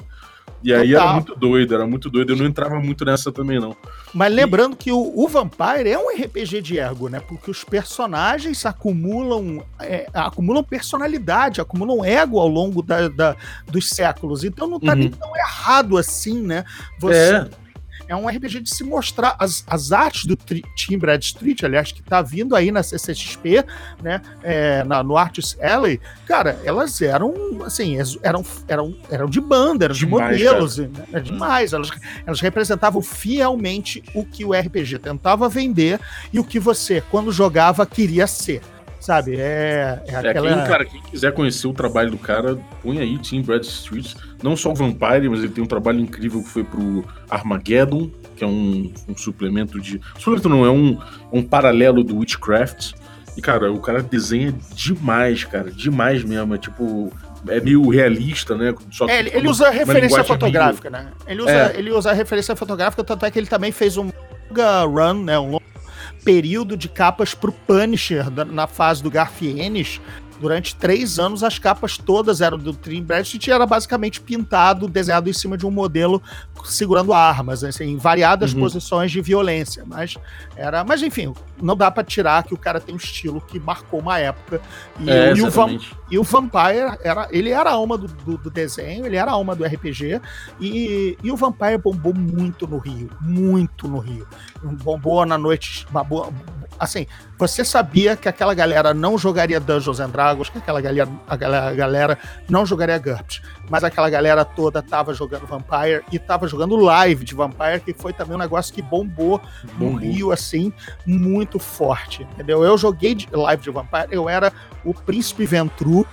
E aí Total. era muito doido, era muito doido. Eu não entrava muito nessa também, não. Mas lembrando e... que o, o, Vampire é um RPG de ego, né? Porque os personagens acumulam, é, acumulam personalidade, acumulam ego ao longo da, da dos séculos. Então não tá uhum. nem tão errado assim, né? Você. É é um RPG de se mostrar as, as artes do Team Bradstreet, aliás, que tá vindo aí na CCXP, né, é, na, no Artist Alley, cara, elas eram, assim, eram, eram, eram de banda, eram demais, de modelos, né, é demais, elas, elas representavam fielmente o que o RPG tentava vender e o que você, quando jogava, queria ser sabe? É, é, é aquela. Quem, cara, quem quiser conhecer o trabalho do cara, põe aí Team Brad Street. Não só o Vampire, mas ele tem um trabalho incrível que foi pro Armageddon, que é um, um suplemento de. Suplemento não, é um, um paralelo do Witchcraft. E, cara, o cara desenha demais, cara. Demais mesmo. É tipo. É meio realista, né? Só é, ele, ele usa referência fotográfica, né? Ele usa, é. ele usa referência fotográfica, tanto é que ele também fez um run, né? Um período de capas pro Punisher na fase do Garfienes, durante três anos as capas todas eram do Trim Bradstreet e era basicamente pintado, desenhado em cima de um modelo segurando armas, assim, em variadas uhum. posições de violência. Mas era. Mas enfim, não dá para tirar que o cara tem um estilo que marcou uma época. E, é, e, o, Vam, e o, Vampire era. Ele era a alma do, do, do, desenho, ele era a alma do RPG. E, e o Vampire bombou muito no Rio. Muito no Rio. Bombou na noite. Assim, você sabia que aquela galera não jogaria Dungeons and Dragons, que aquela galera, a galera, a galera não jogaria GURPS, mas aquela galera toda tava jogando Vampire e tava jogando live de Vampire, que foi também um negócio que bombou, bombou. no Rio, assim, muito forte, entendeu? Eu joguei de live de Vampire, eu era o Príncipe Ventru,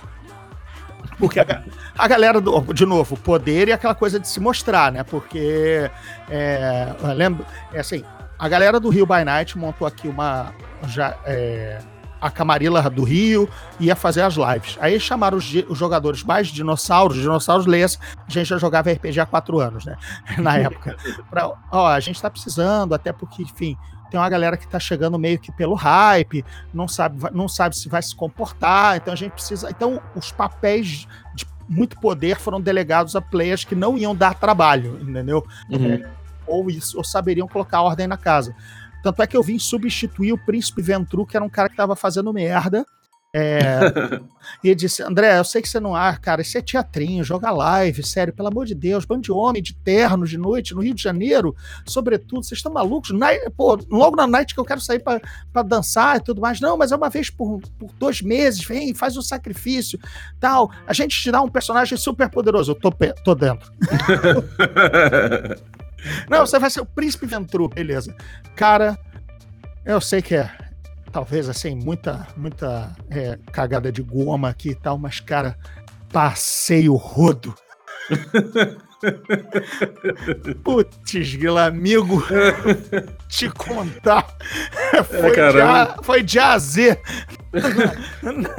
porque a, a, galera, do, de novo, poder e aquela coisa de se mostrar, né? Porque, é, eu lembro, é assim, a galera do Rio by Night montou aqui uma. Já, é, a Camarilla do Rio ia fazer as lives. Aí chamaram os, os jogadores mais dinossauros, dinossauros lês, a gente já jogava RPG há quatro anos, né? Na época. Pra, ó, a gente tá precisando, até porque, enfim, tem uma galera que tá chegando meio que pelo hype, não sabe, não sabe se vai se comportar, então a gente precisa. Então, os papéis de muito poder foram delegados a players que não iam dar trabalho, entendeu? Uhum. É, ou, isso, ou saberiam colocar ordem na casa. Tanto é que eu vim substituir o Príncipe Ventru, que era um cara que tava fazendo merda. É, e ele disse: André, eu sei que você não é, cara, isso é teatrinho, joga live, sério, pelo amor de Deus, bando de homem de terno de noite no Rio de Janeiro, sobretudo, vocês estão malucos? Night, pô, logo na night que eu quero sair para dançar e tudo mais, não, mas é uma vez por, por dois meses, vem, faz o um sacrifício, tal. A gente te dá um personagem super poderoso, eu tô, tô dentro. Não, você vai ser o príncipe Ventru, beleza. Cara, eu sei que é talvez assim, muita, muita é, cagada de goma aqui e tal, mas, cara, passeio rodo. Putz, Guila, amigo, te contar. Foi, é, de a, foi de A a Z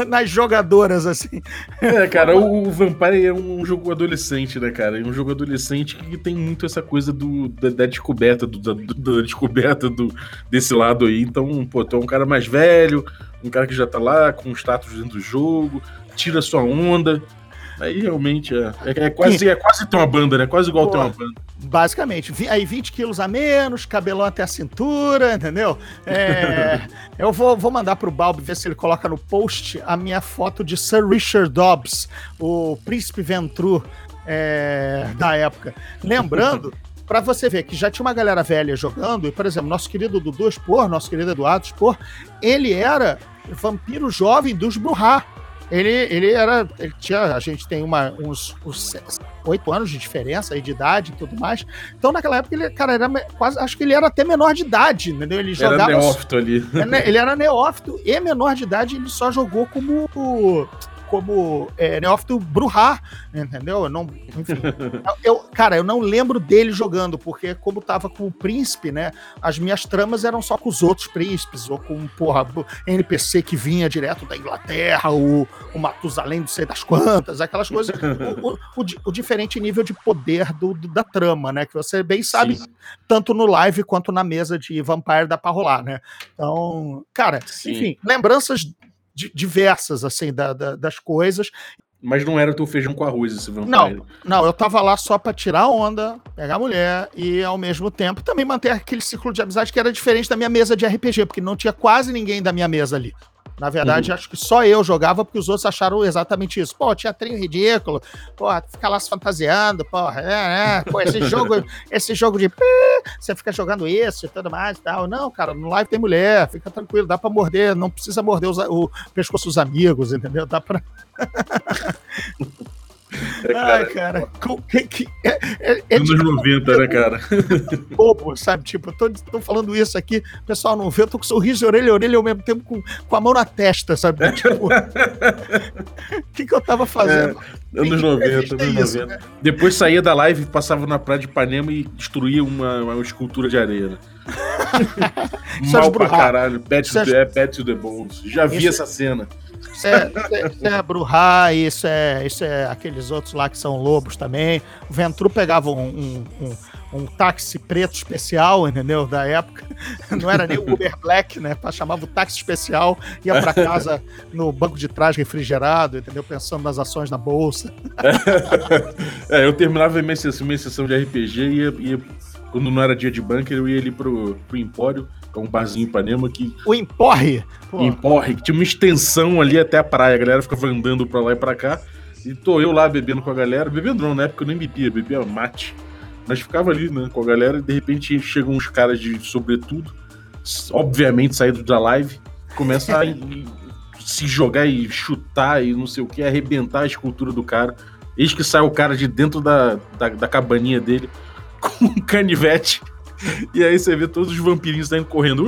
nas jogadoras, assim. É, cara, o, Vampire é um jogo adolescente, né, cara? É um jogo adolescente que tem muito essa coisa do, da, da descoberta, do, da, da, descoberta do, desse lado aí. Então, pô, tu é um cara mais velho, um cara que já tá lá com status dentro do jogo, tira sua onda. Aí realmente é. É, é quase, é quase ter uma banda, né? Quase igual Pô, ter uma banda. Basicamente. Aí 20 quilos a menos, cabelão até a cintura, entendeu? É, eu vou, vou mandar pro Balbi ver se ele coloca no post a minha foto de Sir Richard Dobbs, o príncipe Ventru é, da época. Lembrando. para você ver que já tinha uma galera velha jogando, e, por exemplo, nosso querido Dudu Spor, nosso querido Eduardo Spor, ele era vampiro jovem dos Bruhá. Ele, ele era. Ele tinha, a gente tem uma, uns, oito anos de diferença aí de idade e tudo mais. Então, naquela época, ele, cara, era quase. Acho que ele era até menor de idade, entendeu? Ele jogava. Era neófito ali. Ele era neófito e menor de idade, ele só jogou como como é, neófito Bruhá, entendeu? Eu não, enfim, eu, cara, eu não lembro dele jogando, porque como tava com o príncipe, né, as minhas tramas eram só com os outros príncipes, ou com, porra, NPC que vinha direto da Inglaterra, o, o Matusalém não sei das quantas, aquelas coisas, o, o, o, o, diferente nível de poder do, do, da trama, né, que você bem sabe, Sim. tanto no live quanto na mesa de Vampire dá pra rolar, né? Então, cara, Sim. enfim, lembranças diversas, assim, da, da, das coisas. Mas não era o teu feijão com arroz esse vampiro. Não, não, eu tava lá só pra tirar onda, pegar a mulher e, ao mesmo tempo, também manter aquele ciclo de amizade que era diferente da minha mesa de RPG, porque não tinha quase ninguém da minha mesa ali. Na verdade, uhum. acho que só eu jogava porque os outros acharam exatamente isso. Pô, teatrinho ridículo, pô, fica lá se fantasiando, pô, é, é, pô, esse jogo, esse jogo de você fica jogando isso e tudo mais e tal. Não, cara, no live tem mulher, fica tranquilo, dá pra morder, não precisa morder os, o pescoço dos amigos, entendeu? Dá pra. É, cara, Ai, cara. Que, que, é, é, é Anos tipo, 90, né, cara? Bobo, sabe? Tipo, eu tô, tô falando isso aqui, o pessoal não vê, eu tô com sorriso de orelha a orelha ao mesmo tempo com, com a mão na testa, sabe? Tipo, o que, que eu tava fazendo? É, anos 90, anos isso, 90. Né? Depois saía da live, passava na praia de Ipanema e destruía uma, uma escultura de areia, né? Mal pra caralho. Pet, to, é, Pet to the Bones. Já vi isso, essa cena. Isso é, isso é Bruhá, isso é, isso é aqueles outros lá que são lobos também. O Ventru pegava um, um, um, um táxi preto especial, entendeu? Da época. Não era nem o Uber Black, né? Chamava o táxi especial, ia para casa no banco de trás refrigerado, entendeu? Pensando nas ações na bolsa. É, eu terminava minha sessão, minha sessão de RPG e ia, ia, quando não era dia de bunker, eu ia ali pro, pro Empório é um barzinho em Ipanema que. O Emporre? Pô. Emporre, que tinha uma extensão ali até a praia. A galera ficava andando pra lá e pra cá. E tô eu lá bebendo com a galera. Bebendo não, na época eu nem bebia, bebia mate. Mas ficava ali, né, com a galera e de repente chegam uns caras de sobretudo obviamente saído da live, começa a se jogar e chutar e não sei o que, arrebentar a escultura do cara. Eis que sai o cara de dentro da, da, da cabaninha dele com um canivete. E aí você vê todos os vampirinhos saindo correndo.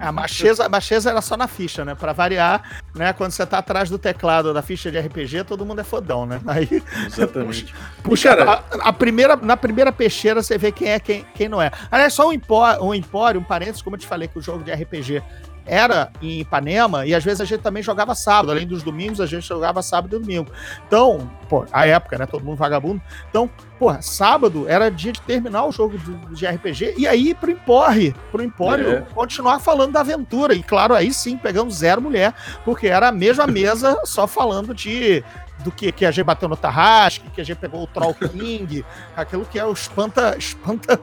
A macheza, a macheza era só na ficha, né? Pra variar, né? Quando você tá atrás do teclado da ficha de RPG, todo mundo é fodão, né? Aí, Exatamente. Puxa, a, a, primeira, na primeira peixeira você vê quem é quem, quem não é. Aliás, só um empório, um empório, um parênteses, como eu te falei, que o jogo de RPG era em Ipanema e às vezes a gente também jogava sábado, além dos domingos, a gente jogava sábado e domingo. Então, pô, a época, né? Todo mundo vagabundo. Então, pô, sábado era dia de terminar o jogo de, de RPG e aí ir pro Emporre, pro Empório, é. continuar falando da aventura. E claro, aí sim, pegamos zero mulher, porque era a mesma mesa, só falando de do que, que a gente bateu no Tarrasque, que a gente pegou o Troll King, aquilo que é o espanta. espanta,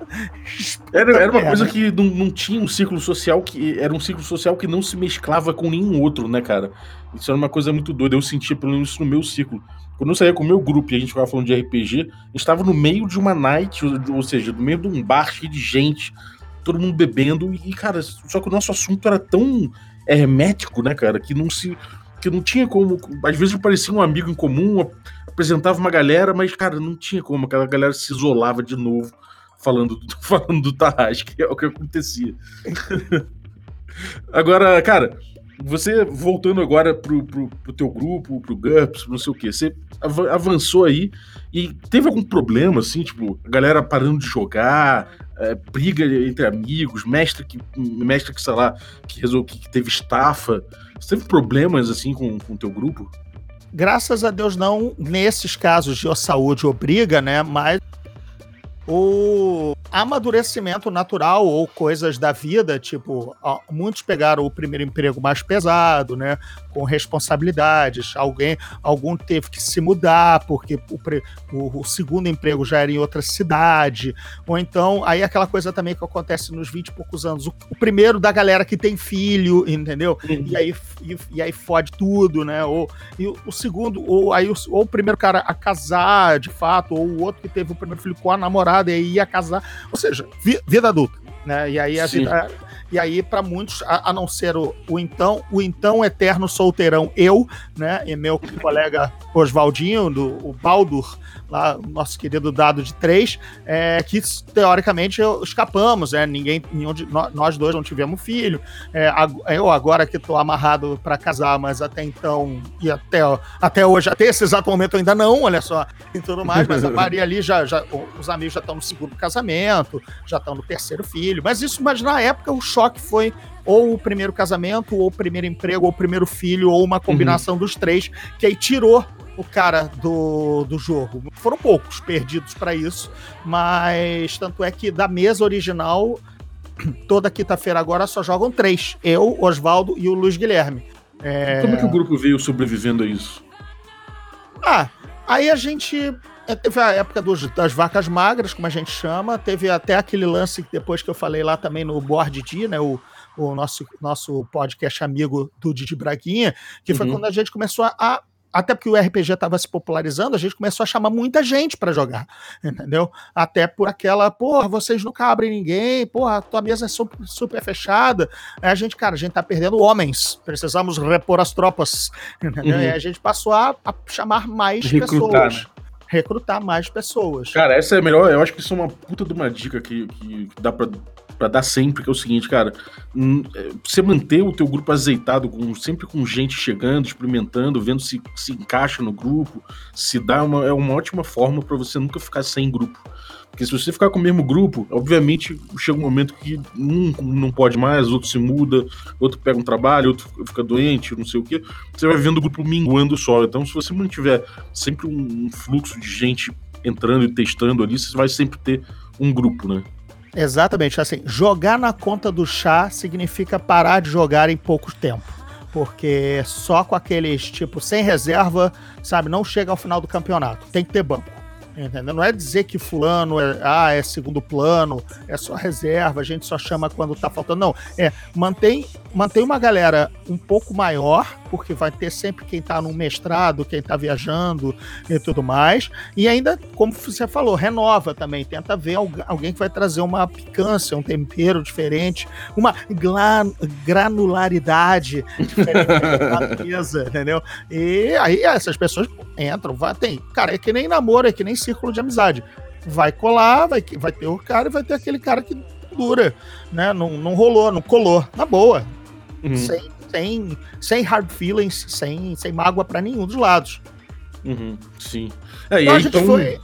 espanta era, era uma coisa que não, não tinha um ciclo social que. Era um ciclo social que não se mesclava com nenhum outro, né, cara? Isso era uma coisa muito doida. Eu sentia pelo menos isso no meu ciclo. Quando eu saía com o meu grupo e a gente ficava falando de RPG, estava no meio de uma night, ou, ou seja, no meio de um bar cheio de gente, todo mundo bebendo, e, cara, só que o nosso assunto era tão hermético, né, cara, que não se que não tinha como. Às vezes parecia um amigo em comum, apresentava uma galera, mas, cara, não tinha como. Aquela galera se isolava de novo falando, falando do Tarrasque, que é o que acontecia. agora, cara, você voltando agora pro, pro, pro teu grupo, pro GURPS, não sei o que, você avançou aí e teve algum problema, assim, tipo, a galera parando de jogar, é, briga entre amigos, mestre que, mestre que, sei lá, que, resolve, que teve estafa. Você teve problemas assim com o teu grupo? Graças a Deus não nesses casos de saúde ou briga, né? Mas o amadurecimento natural ou coisas da vida, tipo, ó, muitos pegaram o primeiro emprego mais pesado, né, com responsabilidades, alguém, algum teve que se mudar porque o, o, o, segundo emprego já era em outra cidade, ou então, aí aquela coisa também que acontece nos 20 e poucos anos, o, o primeiro da galera que tem filho, entendeu? Uhum. E aí e, e, aí fode tudo, né? Ou e o, segundo, ou aí o, ou o primeiro cara a casar, de fato, ou o outro que teve o primeiro filho com a namorada e aí ia casar ou seja, vi, vida adulta. Né? E aí a vida, e aí, para muitos, a, a, não ser o, o, então, o então eterno solteirão, eu, né? E meu colega Oswaldinho, do, o Baldur, lá, nosso querido dado de três, é, que teoricamente escapamos, né? Ninguém, nenhum de, nós dois não tivemos filho. É, eu agora que estou amarrado para casar, mas até então, e até, até hoje, até esse exato momento ainda não, olha só, e tudo mais, mas a Maria ali já, já os amigos já estão no segundo casamento, já estão no terceiro filho, mas isso, mas na época o choque foi ou o primeiro casamento, ou o primeiro emprego, ou o primeiro filho, ou uma combinação uhum. dos três, que aí tirou o cara do, do jogo. Foram poucos perdidos para isso, mas tanto é que da mesa original, toda quinta-feira agora só jogam três: eu, Oswaldo e o Luiz Guilherme. É... Como é que o grupo veio sobrevivendo a isso? Ah, aí a gente é, teve a época dos, das vacas magras, como a gente chama, teve até aquele lance que depois que eu falei lá também no Board D, né, o, o nosso, nosso podcast amigo do Didi Braguinha, que foi uhum. quando a gente começou a até porque o RPG estava se popularizando, a gente começou a chamar muita gente para jogar, entendeu? Até por aquela, porra, vocês nunca abrem ninguém, porra, tua mesa é super, super fechada. Aí a gente, cara, a gente tá perdendo homens, precisamos repor as tropas, entendeu? Uhum. E a gente passou a, a chamar mais Recrutar, pessoas. Né? Recrutar mais pessoas. Cara, essa é a melhor, eu acho que isso é uma puta de uma dica que, que dá pra para dar sempre, que é o seguinte, cara, hum, é, você manter o teu grupo azeitado, com, sempre com gente chegando, experimentando, vendo se se encaixa no grupo, se dá uma, é uma ótima forma para você nunca ficar sem grupo. Porque se você ficar com o mesmo grupo, obviamente chega um momento que um não pode mais, outro se muda, outro pega um trabalho, outro fica doente, não sei o que. Você vai vendo o grupo minguando só. Então, se você mantiver sempre um fluxo de gente entrando e testando ali, você vai sempre ter um grupo, né? Exatamente. Assim, jogar na conta do chá significa parar de jogar em pouco tempo. Porque só com aqueles, tipo, sem reserva, sabe, não chega ao final do campeonato. Tem que ter banco. Entendeu? Não é dizer que fulano é, ah, é segundo plano, é só reserva, a gente só chama quando tá faltando. Não, é mantém, mantém uma galera um pouco maior, porque vai ter sempre quem tá no mestrado, quem tá viajando e tudo mais. E ainda, como você falou, renova também. Tenta ver alguém que vai trazer uma picância, um tempero diferente, uma granularidade diferente na mesa, entendeu? E aí essas pessoas entram, vai, tem. Cara, é que nem namoro, é que nem círculo de amizade. Vai colar, vai, vai ter o cara e vai ter aquele cara que dura, né? Não, não rolou, não colou. Na boa. Uhum. Sem, sem, sem hard feelings, sem, sem mágoa para nenhum dos lados. Uhum. Sim. É, então, a gente então... foi.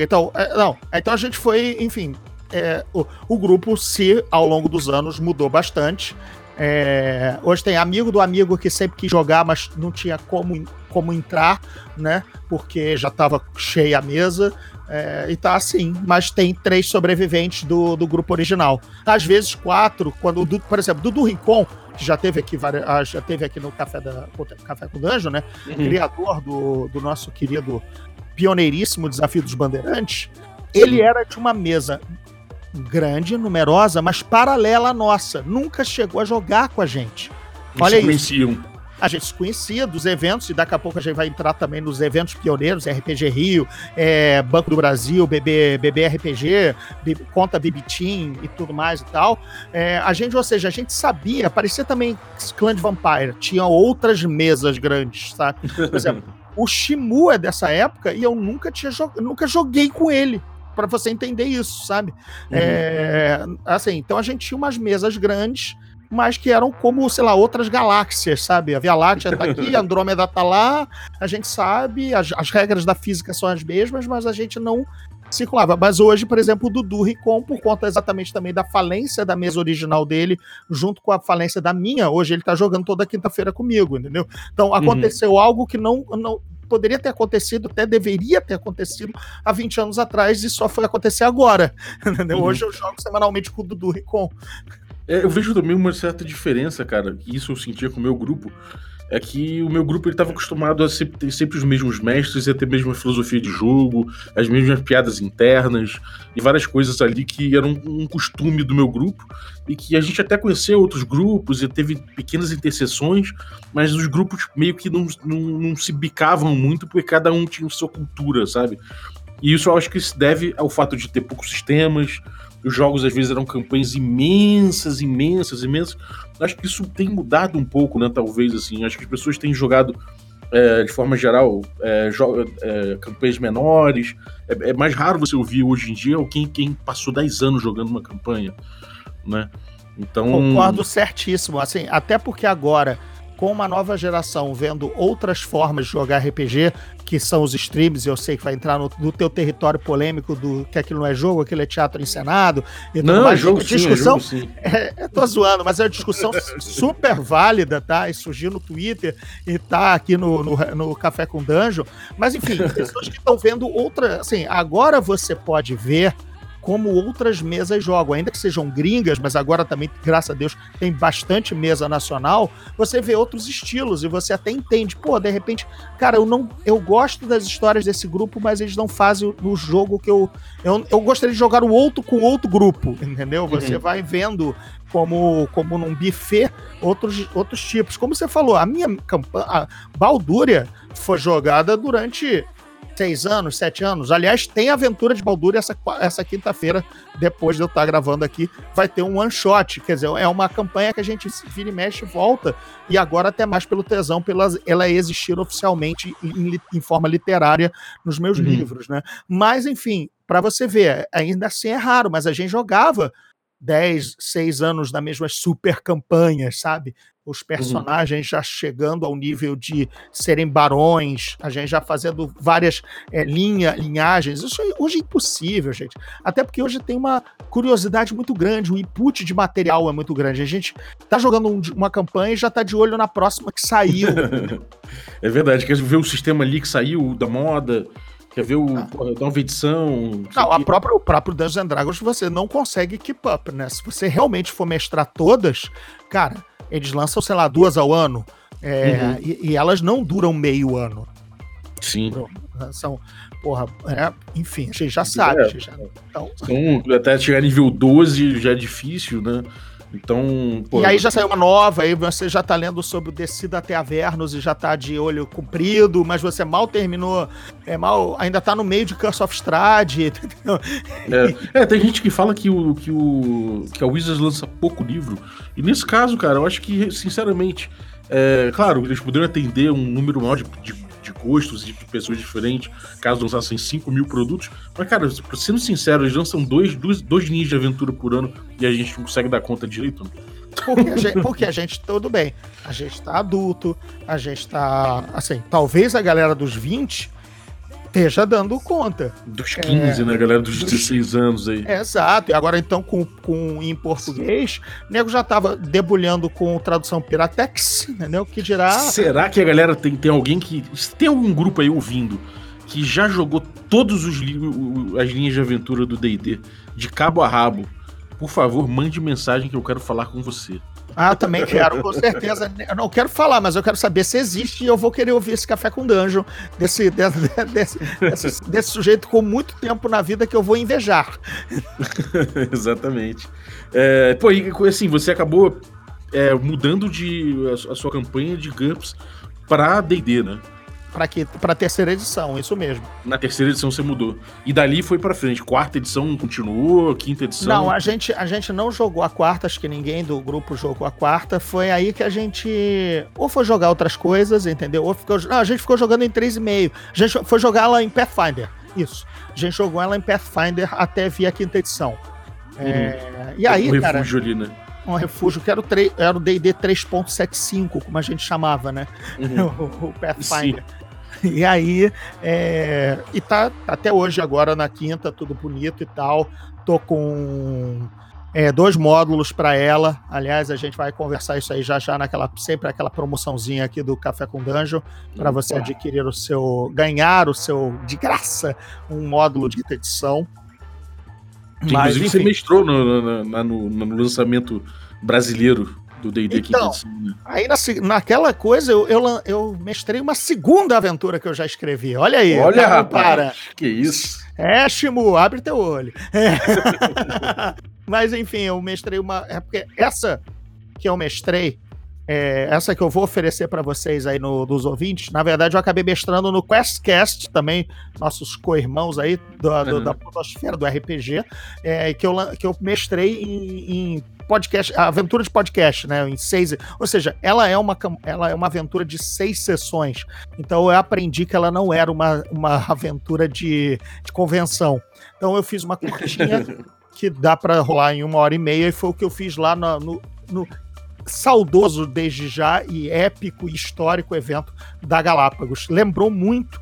Então, é, não, então a gente foi, enfim. É, o, o grupo se ao longo dos anos mudou bastante. É, hoje tem amigo do amigo que sempre quis jogar, mas não tinha como, como entrar, né? Porque já estava cheia a mesa. É, e tá assim, mas tem três sobreviventes do, do grupo original. Às vezes quatro, quando, por exemplo, Dudu Rincon, que já teve aqui, ah, já teve aqui no Café, da, Café com Danjo, né? Uhum. Criador do, do nosso querido pioneiríssimo Desafio dos Bandeirantes. Ele era de uma mesa grande, numerosa, mas paralela à nossa. Nunca chegou a jogar com a gente. Olha isso. A gente se conhecia dos eventos, e daqui a pouco a gente vai entrar também nos eventos pioneiros, RPG Rio, é, Banco do Brasil, BB, BB RPG, Conta Bibitim e tudo mais e tal. É, a gente, ou seja, a gente sabia, parecia também Clã de Vampire, tinha outras mesas grandes, sabe? Por exemplo, o Shimu é dessa época e eu nunca tinha nunca joguei com ele para você entender isso, sabe? Uhum. É, assim, então a gente tinha umas mesas grandes, mas que eram como, sei lá, outras galáxias, sabe? A Via Láctea tá aqui, a Andrômeda tá lá, a gente sabe, as, as regras da física são as mesmas, mas a gente não circulava. Mas hoje, por exemplo, o Dudu Ricom, por conta exatamente também da falência da mesa original dele, junto com a falência da minha, hoje ele tá jogando toda quinta-feira comigo, entendeu? Então uhum. aconteceu uhum. algo que não, não poderia ter acontecido, até deveria ter acontecido há 20 anos atrás e só foi acontecer agora. Uhum. Hoje eu jogo semanalmente com o Dudu Ricom. É, eu vejo também uma certa diferença, cara, que isso eu sentia com o meu grupo, é que o meu grupo estava acostumado a sempre ter sempre os mesmos mestres, a ter a mesma filosofia de jogo, as mesmas piadas internas e várias coisas ali que eram um costume do meu grupo e que a gente até conheceu outros grupos e teve pequenas interseções, mas os grupos meio que não, não, não se bicavam muito porque cada um tinha sua cultura, sabe? E isso eu acho que se deve ao fato de ter poucos sistemas, os jogos às vezes eram campanhas imensas, imensas, imensas. Acho que isso tem mudado um pouco, né? Talvez assim. Acho que as pessoas têm jogado é, de forma geral é, é, campanhas menores. É, é, mais raro você ouvir hoje em dia alguém quem passou 10 anos jogando uma campanha, né? Então. Concordo certíssimo. Assim, até porque agora com uma nova geração vendo outras formas de jogar RPG, que são os streams, eu sei que vai entrar no, no teu território polêmico do que aquilo não é jogo, aquilo é teatro encenado. E não. É jogo discussão, sim, é jogo sim. É, é, tô zoando, mas é uma discussão super válida, tá? E surgiu no Twitter e tá aqui no, no, no Café com Danjo. Mas enfim, pessoas que estão vendo outra. Assim, agora você pode ver como outras mesas jogam, ainda que sejam gringas, mas agora também, graças a Deus, tem bastante mesa nacional, você vê outros estilos e você até entende, pô, de repente, cara, eu não eu gosto das histórias desse grupo, mas eles não fazem o, jogo que eu, eu eu gostaria de jogar o outro com outro grupo, entendeu? Você uhum. vai vendo como, como num buffet outros, outros tipos. Como você falou, a minha campanha, a Baldúria foi jogada durante seis anos, sete anos. Aliás, tem aventura de Baldur essa, essa quinta-feira, depois de eu estar gravando aqui, vai ter um one shot. Quer dizer, é uma campanha que a gente vira e mexe e volta, e agora até mais pelo tesão, pela ela existir oficialmente em, em forma literária nos meus uhum. livros, né? Mas, enfim, para você ver, ainda assim é raro, mas a gente jogava 10, 6 anos na mesmas super campanhas, sabe? Os uhum. personagens uhum. já chegando ao nível de serem barões, a gente já fazendo várias é, linha, linhagens. Isso hoje é impossível, gente. Até porque hoje tem uma curiosidade muito grande, o input de material é muito grande. A gente tá jogando um, uma campanha e já tá de olho na próxima que saiu. é verdade, quer ver o sistema ali que saiu da moda. Quer ver o ah. nova edição? Não, a própria, o próprio Dungeons and Dragons você não consegue keep up, né? Se você realmente for mestrar todas, cara, eles lançam, sei lá, duas ao ano. É, uhum. e, e, elas não duram meio ano. Sim. São, porra, é, enfim, a gente já sabe. É. gente já- então, Então, até chegar nível 12 já é difícil, né? Então, pô, e aí já saiu uma nova, aí você já tá lendo sobre o Descida até Avernus e já tá de olho comprido, mas você mal terminou, é mal, ainda tá no meio de Curse of Strahd, entendeu? É, é, tem gente que fala que, o, que, o, que a Wizards lança pouco livro. E nesse caso, cara, eu acho que, sinceramente, é, claro, eles poderiam atender um número maior de, de, de gostos de pessoas diferentes, caso lançassem 5 mil produtos. Mas, cara, sendo sincero, eles lançam dois, dois, dois linhas de aventura por ano e a gente não consegue dar conta direito. né? Porque a gente, porque a gente, tudo bem, a gente tá adulto, a gente tá, assim, talvez a galera dos 20 esteja dando conta. Dos 15, né, galera? Dos 16 anos aí. É, exato. E agora, então, com, com em português, o nego já tava debulhando com tradução Piratex, entendeu? Que dirá. Será que a galera tem, tem alguém que. se Tem algum grupo aí ouvindo que já jogou todos os o- o- as linhas de aventura do DD, de cabo a rabo? Por favor, mande mensagem que eu quero falar com você. Ah, também quero, com certeza. Eu não quero falar, mas eu quero saber se existe e eu vou querer ouvir esse café com dungeon desse, desse, desse, desse, desse sujeito com muito tempo na vida que eu vou invejar. Exatamente. É, pô, e assim, você acabou é, mudando de a, a sua campanha de GURPS pra D&D, né? Para que para terceira edição, isso mesmo. Na terceira edição você mudou. E dali foi pra frente. Quarta edição continuou, quinta edição... Não, a gente, a gente não jogou a quarta, acho que ninguém do grupo jogou a quarta. Foi aí que a gente ou foi jogar outras coisas, entendeu? Ou ficou, não, a gente ficou jogando em 3,5. A gente foi jogar ela em Pathfinder. Isso. A gente jogou ela em Pathfinder até vir a quinta edição. É, e aí, um cara, refúgio ali, né? um refúgio que era o, era o D&D 3.75, como a gente chamava, né? Uhum. o, o Pathfinder. E aí, é, e tá até hoje agora na quinta, tudo bonito e tal. Tô com é, dois módulos para ela. Aliás, a gente vai conversar isso aí já já naquela sempre aquela promoçãozinha aqui do Café com Dungeon para você adquirir o seu ganhar o seu de graça um módulo de edição. Mas Inclusive, você enfim, mestrou no, no, no- no lançamento brasileiro do D&D Então, né? aí na naquela coisa eu, eu, eu mestrei uma segunda aventura que eu já escrevi. Olha aí. Olha, cara, rapaz, para. que isso. É, Shimu, abre teu olho. É. Mas enfim, eu mestrei uma. É porque essa que eu mestrei, é, essa que eu vou oferecer para vocês aí no, dos ouvintes, na verdade eu acabei mestrando no QuestCast também, nossos co-irmãos aí do, do- Uhum. da podosfera do RPG, é, que, eu, que eu mestrei em, em podcast, a aventura de podcast, né? Em seis. Ou seja, ela é uma, ela é uma aventura de seis sessões. Então eu aprendi que ela não era uma, uma aventura de, de convenção. Então eu fiz uma curtinha que dá para rolar em uma hora e meia, e foi o que eu fiz lá no, no- no saudoso desde já e épico e histórico evento da Galápagos. Lembrou muito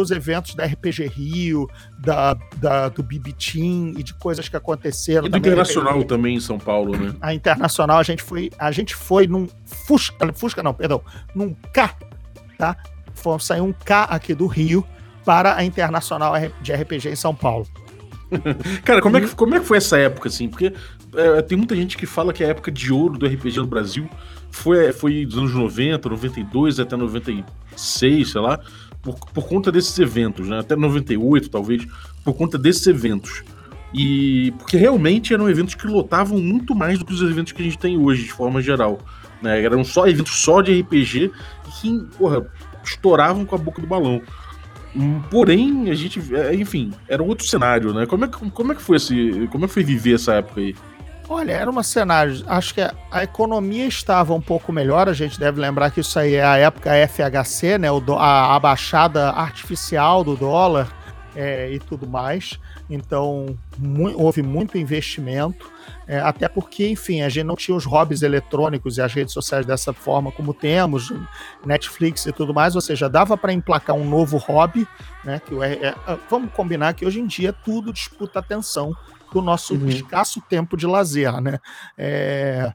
os eventos da RPG Rio, da, da- do Team e de coisas que aconteceram. E do. Internacional também em São Paulo, né? A Internacional, a gente foi, a gente foi num Fusca, Fusca não, perdão, num K, tá? Foi, saiu um K aqui do Rio para a Internacional de RPG em São Paulo. Cara, como é, que, como é que foi essa época, assim? Porque é, tem muita gente que fala que a época de ouro do RPG no Brasil foi, foi dos anos 90, 92 até 96, sei lá, por, por conta desses eventos, né? Até 98, talvez, por conta desses eventos. E porque realmente eram eventos que lotavam muito mais do que os eventos que a gente tem hoje, de forma geral. Né? Eram só eventos só de RPG que, porra, estouravam com a boca do balão. Porém, a gente, é, enfim, era um outro cenário, né? Como é como é que foi esse, como é que foi viver essa época aí? Olha, era uma cenário. Acho que a, economia estava um pouco melhor. A gente deve lembrar que isso aí é a época FHC, né? O, a, a baixada artificial do dólar é, e tudo mais. Então, mu- houve muito investimento. é, até porque, enfim, a gente não tinha os hobbies eletrônicos e as redes sociais dessa forma como temos, Netflix e tudo mais. Ou seja, dava para emplacar um novo hobby, né? Que é, é, vamos combinar que hoje em dia tudo disputa atenção do nosso Uhum. escasso tempo de lazer, né? É,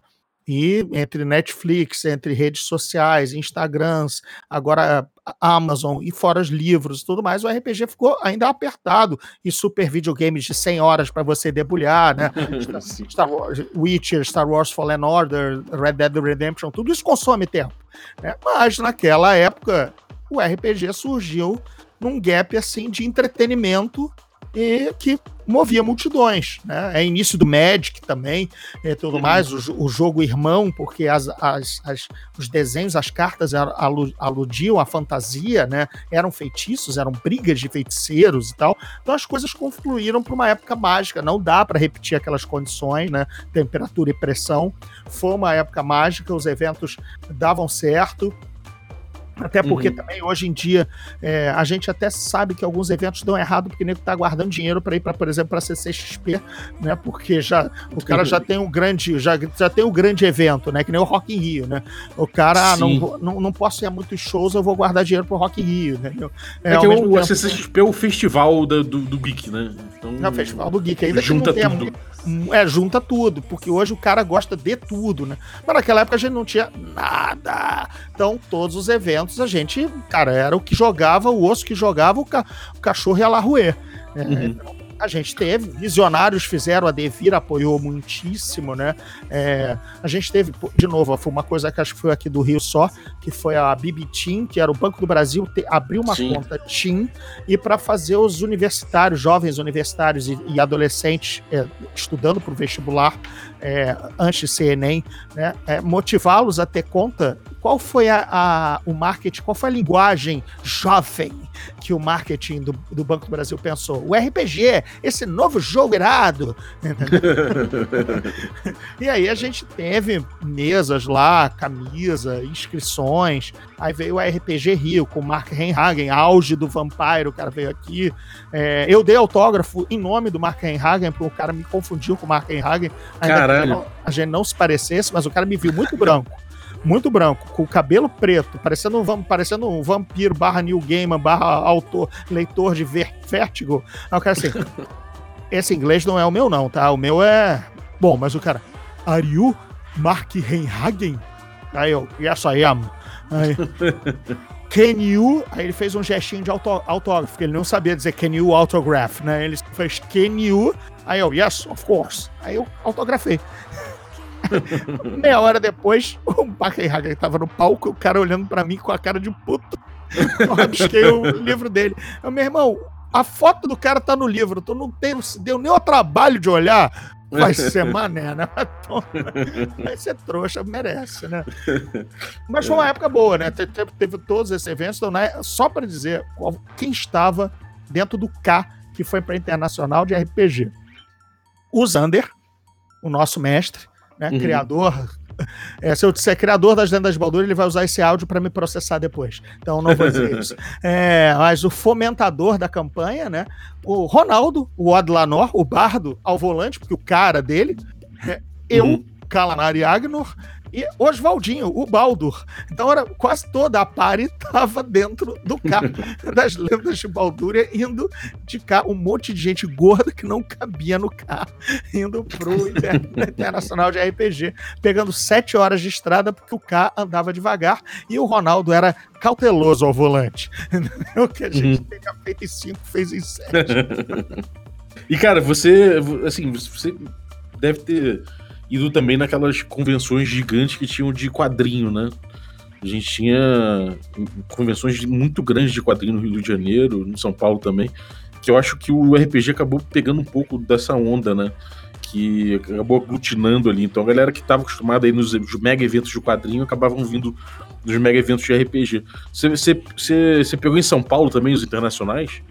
e entre Netflix, entre redes sociais, Instagrams, agora Amazon e fora os livros e tudo mais, o RPG ficou ainda apertado e super videogames de 100 horas para você debulhar, né? Star Wars, Witcher, Star Wars Fallen Order, Red Dead Redemption, tudo isso consome tempo. né? Mas naquela época o RPG surgiu num gap assim de entretenimento e que movia multidões, né? É início do Magic também, e tudo uhum. mais, o, o, jogo irmão, porque as, as, as, os desenhos, as cartas aludiam à fantasia, né? Eram feitiços, eram brigas de feiticeiros e tal. Então as coisas confluíram para uma época mágica. Não dá para repetir aquelas condições, né? Temperatura e pressão. Foi uma época mágica, os eventos davam certo. Até porque uhum. também hoje em dia é, a gente até sabe que alguns eventos dão errado porque o nego tá guardando dinheiro para ir para, por exemplo, para CCXP, né? Porque já o cara já tem um grande já, já tem um grande evento, né? Que nem o Rock in Rio, né? O cara ah, não, não não posso ir a muitos shows, eu vou guardar dinheiro pro Rock in Rio, entendeu? É, é que o tempo, CCXP é o festival do, do, do Geek, né? Então, é o festival do Geek, ainda junta que não tudo. É, junta tudo, porque hoje o cara gosta de tudo, né? Mas naquela época a gente não tinha nada. Então, todos os eventos a gente, cara, era o que jogava, o osso que jogava, o, ca o cachorro ia lá roer. É, uhum. Então, a gente teve, visionários fizeram, a Devir apoiou muitíssimo, né? É, a gente teve, de novo, foi uma coisa que acho que foi aqui do Rio só, que foi a Team, que era o Banco do Brasil, te, abriu uma Sim. conta Team e para fazer os universitários, jovens universitários e, e adolescentes é, estudando para o vestibular é, antes de ser Enem, né? É, motivá-los a ter conta. Qual foi a, a, o marketing, qual foi a linguagem jovem que o marketing do, do Banco do Brasil pensou? O RPG, esse novo jogo irado. e aí a gente teve mesas lá, camisa, inscrições. Aí veio o RPG Rio com o Mark Renhagen, auge do Vampire, o cara veio aqui. É, eu dei autógrafo em nome do Mark Renhagen, porque o cara me confundiu com o Mark Renhagen. Caralho. A gente não se parecesse, mas o cara me viu muito branco muito branco, com o cabelo preto, parecendo um, parecendo um vampiro barra New Gaiman, barra autor, leitor de Vertigo. Aí o cara assim, esse inglês não é o meu não, tá? O meu é... Bom, mas o cara, are you Mark Reinhagen? Aí eu, yes I am. Aí, can you... Aí ele fez um gestinho de auto, autógrafo, porque ele não sabia dizer can you autograph, né? Ele fez can you... Aí eu, yes, of course. Aí eu autografei. Meia hora depois, o Buckenhagen tava no palco, o cara olhando para mim com a cara de puto. Eu rabisquei o livro dele. Eu, meu irmão, a foto do cara tá no livro, tu não, tem, não deu nem o trabalho de olhar. Vai ser mané, né? Vai ser trouxa, merece, né? Mas foi uma época boa, né? Teve, teve todos esses eventos, então, né? só para dizer quem estava dentro do K que foi para Internacional de RPG. O Zander, o nosso mestre, né? Uhum. Criador. É, se eu disser criador das lendas de Baldur, ele vai usar esse áudio para me processar depois. Então não vou dizer isso. É, mas o fomentador da campanha, né? O Ronaldo, o Odlanor, o bardo ao volante, porque o cara dele, é, eu, uhum. Agnor, e Oswaldinho, o Baldur. Então era quase toda a pare estava dentro do carro das lendas de Baldúria, indo de carro, um monte de gente gorda que não cabia no carro, indo pro Internacional de RPG, pegando sete horas de estrada porque o carro andava devagar e o Ronaldo era cauteloso ao volante. O que a gente uhum. tinha feito em cinco, fez em sete. e cara, você, assim, você deve ter ido também naquelas convenções gigantes que tinham de quadrinho, né? A gente tinha convenções muito grandes de quadrinho no Rio de Janeiro, no São Paulo também, que eu acho que o RPG acabou pegando um pouco dessa onda, né? Que acabou aglutinando ali. Então a galera que estava acostumada aí nos mega eventos de quadrinho acabavam vindo nos mega eventos de RPG. Você pegou em São Paulo também os internacionais?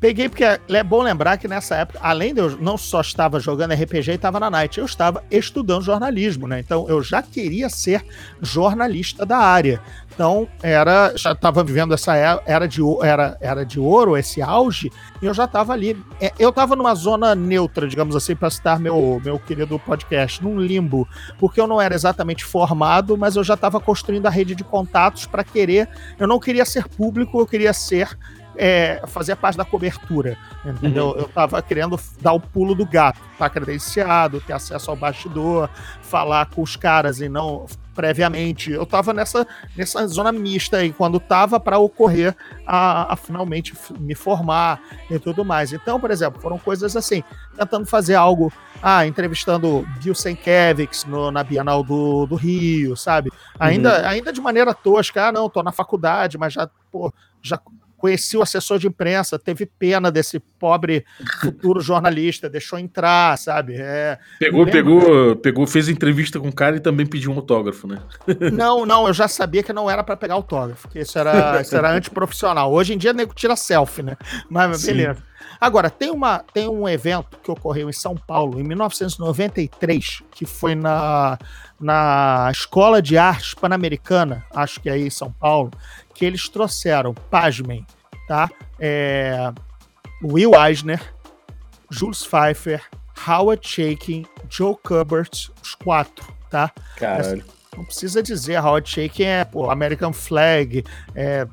Peguei porque é bom lembrar que nessa época, além de eu não só estava jogando RPG e estava na Night, eu estava estudando jornalismo, né? Então eu já queria ser jornalista da área. Então era, já estava vivendo essa era de, era, era de ouro, esse auge, e eu já estava ali. É, eu estava numa zona neutra, digamos assim, para citar meu, meu querido podcast, num limbo, porque eu não era exatamente formado, mas eu já estava construindo a rede de contatos para querer. Eu não queria ser público, eu queria ser é, fazer parte da cobertura. Entendeu? Uhum. Eu tava querendo dar o pulo do gato, tá credenciado, ter acesso ao bastidor, falar com os caras e não previamente. Eu tava nessa, nessa zona mista aí, quando tava para ocorrer a, a, finalmente me formar e tudo mais. Então, por exemplo, foram coisas assim, tentando fazer algo, ah, entrevistando Bill Sienkiewicz no, na Bienal do, do Rio, sabe? Ainda, uhum. ainda de maneira tosca, ah, não, tô na faculdade, mas já, pô, já conheci o assessor de imprensa, teve pena desse pobre futuro jornalista, deixou entrar, sabe? É, pegou, pegou, pegou, fez entrevista com o cara e também pediu um autógrafo, né? Não, não, eu já sabia que não era para pegar autógrafo, que isso era, isso era antiprofissional. Hoje em dia, nego tira selfie, né? Mas beleza. Agora, tem, uma, tem um evento que ocorreu em São Paulo em 1993, que foi na, na Escola de Artes Pan-Americana, acho que é aí em São Paulo, que eles trouxeram, pasmem, tá? É, Will Eisner, Jules Pfeiffer, Howard Shaking, Joe Kubert, os quatro, tá? Caralho. Não precisa dizer, Howard Shaking é pô, American Flag, é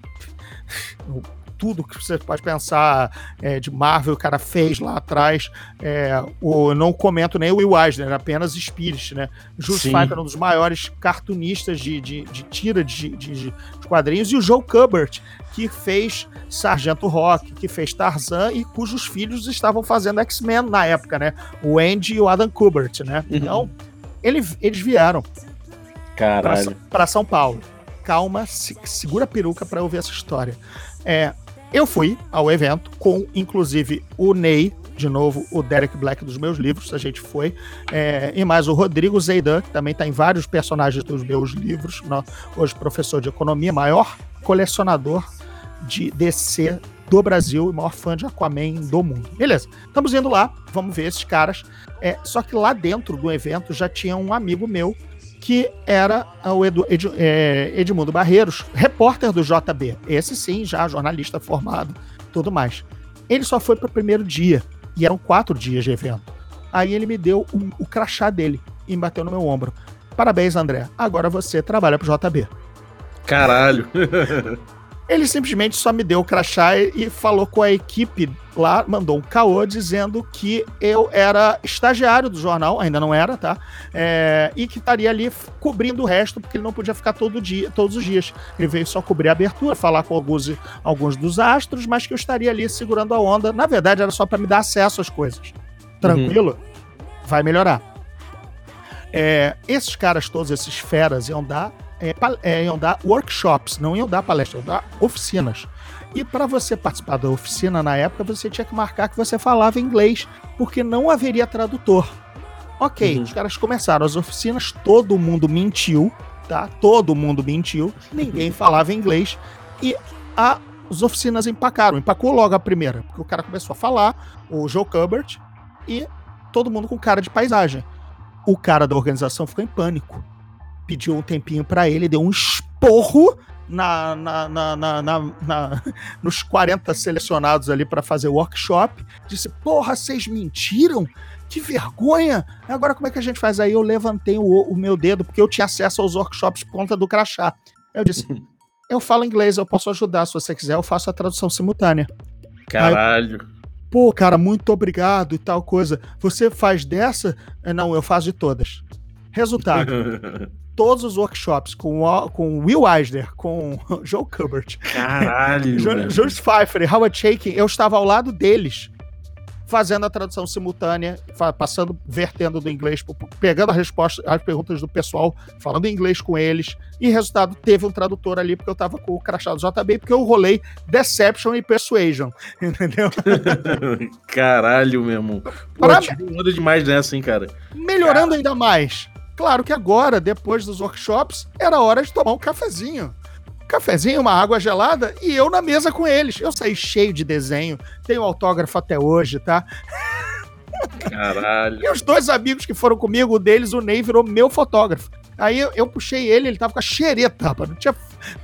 tudo que você pode pensar é, de Marvel o cara fez lá atrás. É, o, não comento nem o Will Eisner, apenas Spirit, né? Jules Pfeiffer é um dos maiores cartunistas de, de, de tira de, de, quadrinhos, e o Joe Kubert, que fez Sargento Rock, que fez Tarzan e cujos filhos estavam fazendo X-Men na época, né? O Andy e o Adam Kubert, né? Uhum. Então, ele, eles vieram para São Paulo. Calma, se, segura a peruca para ouvir essa história. É, eu fui ao evento com, inclusive, o Ney, de novo, o Derek Black dos meus livros, a gente foi, é, e mais o Rodrigo Zeidan, que também está em vários personagens dos meus livros, hoje professor de economia, maior colecionador de DC do Brasil e maior fã de Aquaman do mundo. Beleza, estamos indo lá, vamos ver esses caras. É, só que lá dentro do evento já tinha um amigo meu que era o Edu, Ed, é, Edmundo Barreiros, repórter do JB. Esse sim, já jornalista formado, tudo mais. Ele só foi para o primeiro dia, e eram quatro dias de evento. Aí ele me deu um, o crachá dele e bateu no meu ombro. Parabéns, André. Agora você trabalha pro JB. Caralho. Ele simplesmente só me deu o crachá e falou com a equipe lá, mandou um caô dizendo que eu era estagiário do jornal, ainda não era, tá? É, e que estaria ali cobrindo o resto, porque ele não podia ficar todo dia, todos os dias. Ele veio só cobrir a abertura, falar com alguns, alguns dos astros, mas que eu estaria ali segurando a onda. Na verdade, era só para me dar acesso às coisas. Tranquilo? Uhum. Vai melhorar. É, esses caras todos, esses feras, iam dar é, é, iam dar workshops, não iam dar palestras, iam dar oficinas. E para você participar da oficina na época, você tinha que marcar que você falava inglês, porque não haveria tradutor. Ok, uhum. os caras começaram as oficinas, todo mundo mentiu, tá? Todo mundo mentiu, ninguém falava inglês e a, as oficinas empacaram. Empacou logo a primeira, porque o cara começou a falar, o Joe Kubert, e todo mundo com cara de paisagem. O cara da organização ficou em pânico pediu um tempinho para ele, deu um esporro na, na, na, na, nos 40 selecionados ali para fazer o workshop. Disse: Porra, vocês mentiram? Que vergonha! Agora como é que a gente faz? Aí eu levantei o, o meu dedo, porque eu tinha acesso aos workshops por conta do crachá. Eu disse: Eu falo inglês, eu posso ajudar. Se você quiser, eu faço a tradução simultânea. Caralho. Aí, Pô, cara, muito obrigado e tal coisa. Você faz dessa? Não, eu faço de todas. Resultado. todos os workshops com, o, com Will Eisner, com Joe Kubert, Caralho, George Pfeiffer e Howard Shaking, eu estava ao lado deles fazendo a tradução simultânea, passando, vertendo do inglês, pegando a resposta, as perguntas do pessoal, falando inglês com eles, e resultado, teve um tradutor ali, porque eu tava com o crachá do JB, porque eu rolei Deception e Persuasion, entendeu? Caralho, meu irmão. Pô, pra... muda demais nessa, hein, cara. Melhorando ainda mais, Claro que agora, depois dos workshops, era hora de tomar um cafezinho. cafezinho, uma água gelada e eu na mesa com eles. Eu saí cheio de desenho, tenho autógrafo até hoje, tá? Caralho. E os dois amigos que foram comigo, o deles, o Ney, virou meu fotógrafo. Aí eu, eu, puxei ele, ele tava com a xereta, rapaz. Não tinha,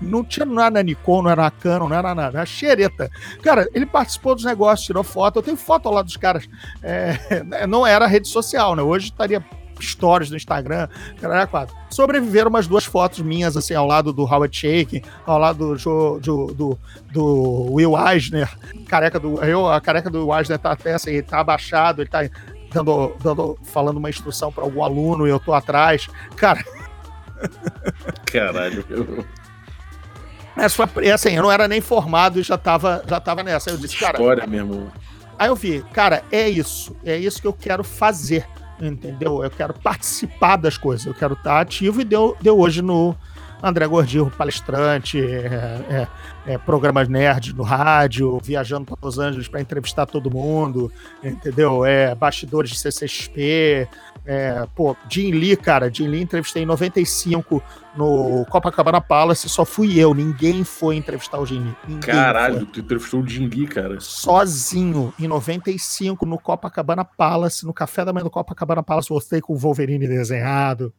não tinha nada na Nikon, não era na Canon, não era nada, era xereta. Cara, ele participou dos negócios, tirou foto. Eu tenho foto lado dos caras. É, não era rede social, né? Hoje estaria stories no Instagram, caralho, quatro. Sobreviveram umas duas fotos minhas, assim, ao lado do Howard Shake, ao lado do, do, do, do Will Eisner, careca do. Eu, a careca do Eisner tá até assim, tá abaixado, ele tá dando, dando, falando uma instrução para algum aluno e eu tô atrás. Cara. Caralho. Essa foi, assim, eu não era nem formado e já tava, já tava nessa. Aí eu disse, cara. História mesmo. Aí eu vi, cara, é isso. É isso que eu quero fazer entendeu? Eu quero participar das coisas, eu quero estar ativo e deu, deu hoje no, André Gordillo, palestrante, é, é, é, programas nerd no rádio, viajando para Los Angeles para entrevistar todo mundo, entendeu? É, bastidores de CCXP, é, pô, Jim Lee, cara, Jim Lee entrevistei em 95 no Copacabana Palace, só fui eu, ninguém foi entrevistar o Jim Lee. Ninguém Caralho, foi. tu entrevistou o Jim Lee, cara. Sozinho, em 95, no Copacabana Palace, no café da manhã do Copacabana Palace, voltei com o Wolverine desenhado,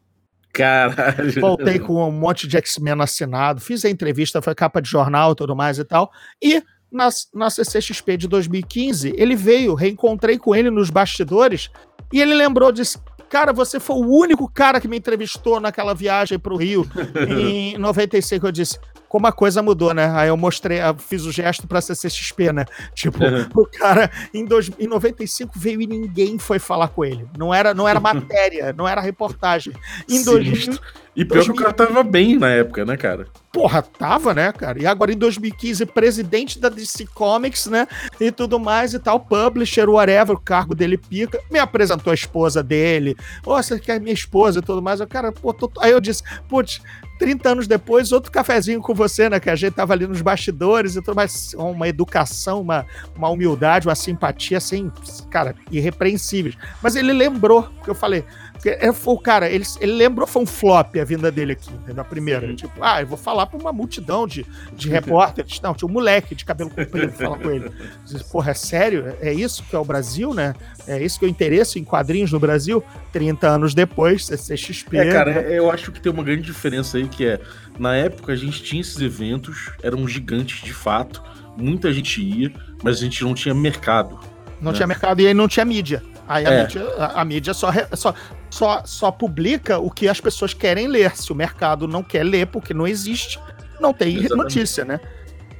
Caralho. voltei com um monte de X-Men assinado, fiz a entrevista, foi capa de jornal e tudo mais e tal, e na, na CCXP de 2015, ele veio, reencontrei com ele nos bastidores, e ele lembrou, disse, cara, você foi o único cara que me entrevistou naquela viagem pro Rio em 95. Eu disse, como a coisa mudou, né? Aí eu mostrei, eu fiz o gesto pra CCXP, né? Tipo, Uhum. o cara em, dois, em 95 veio e ninguém foi falar com ele. Não era, não era matéria, não era reportagem. Em 2000, Sinistro. E pior que o cara tava bem na época, né, cara? porra, tava, né, cara? E agora em 2015, presidente da DC Comics, né? E tudo mais e tal, publisher, whatever, o cargo dele pica. Me apresentou a esposa dele. Ô, você quer minha esposa e tudo mais? Eu, cara, pô, tô... aí eu disse, putz, 30 anos depois, outro cafezinho com você, né? Que a gente tava ali nos bastidores e tudo mais. Uma educação, uma, uma humildade, uma simpatia, assim, cara, irrepreensíveis. Mas ele lembrou, porque eu falei, porque é, o cara, ele, ele lembrou, foi um flop a vinda dele aqui, entendeu? a primeira. Sim. Tipo, ah, eu vou falar pra uma multidão de, de repórteres. Não, tinha um moleque de cabelo comprido falar com ele. Diz, Porra, é sério? É isso que é o Brasil, né? É isso que é o interesse em quadrinhos no Brasil? 30 anos depois, CCXP. É, cara, né? eu acho que tem uma grande diferença aí que é, na época a gente tinha esses eventos, eram gigantes de fato, muita gente ia, mas a gente não tinha mercado. Não né? tinha mercado e aí não tinha mídia. Aí a É. mídia, a, a mídia só, re- só, só, só publica o que as pessoas querem ler. Se o mercado não quer ler porque não existe, não tem Exatamente. notícia, né?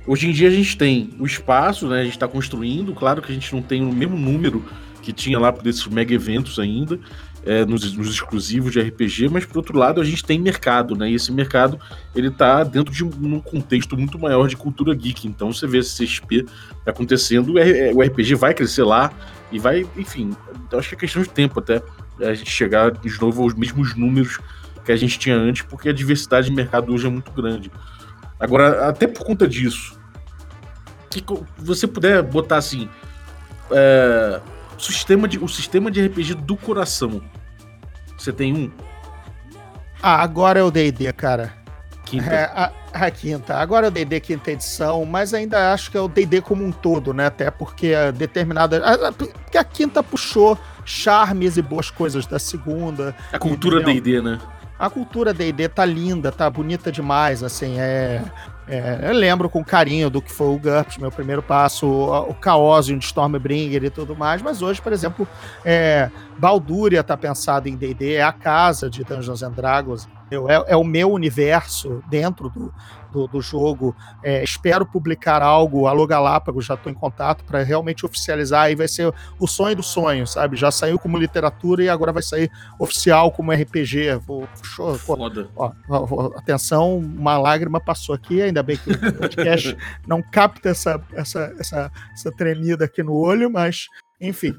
Hoje em dia a gente tem o espaço, né? A gente tá construindo, claro que a gente não tem o mesmo número que tinha lá desses mega eventos ainda, é, nos, nos exclusivos de RPG, mas por outro lado a gente tem mercado, né? E esse mercado ele tá dentro de um, contexto muito maior de cultura geek. Então você vê esse CXP acontecendo, o RPG vai crescer lá e vai, enfim, eu acho que é questão de tempo até a gente chegar de novo aos mesmos números que a gente tinha antes, porque a diversidade de mercado hoje é muito grande. Agora, até por conta disso, que você puder botar assim, é, sistema de, o sistema de RPG do coração. Você tem um? Ah, agora é o D&D, cara. Quinta. É, a, a quinta. Agora é o D&D quinta edição, mas ainda acho que é o D&D como um todo, né? Até porque a determinada... a- a- Porque a quinta puxou charmes e boas coisas da segunda. a cultura? D&D, né? A cultura D&D tá linda, tá bonita demais, assim, é, é, Eu lembro com carinho do que foi o GURPS, meu primeiro passo, o, o Chaosium de Stormbringer e tudo mais, mas hoje, por exemplo, é, Balduria tá pensado em D&D, é a casa de Dungeons and Dragons, entendeu? é, é o meu universo dentro do, do, do jogo. É, espero publicar algo, Alô Galápagos, já estou em contato para realmente oficializar, aí vai ser o sonho do sonho, sabe? Já saiu como literatura e agora vai sair oficial como RPG. Vou, show, Foda. ó, ó, atenção, uma lágrima passou aqui, ainda bem que o podcast não capta essa, essa, essa, essa tremida aqui no olho, mas enfim.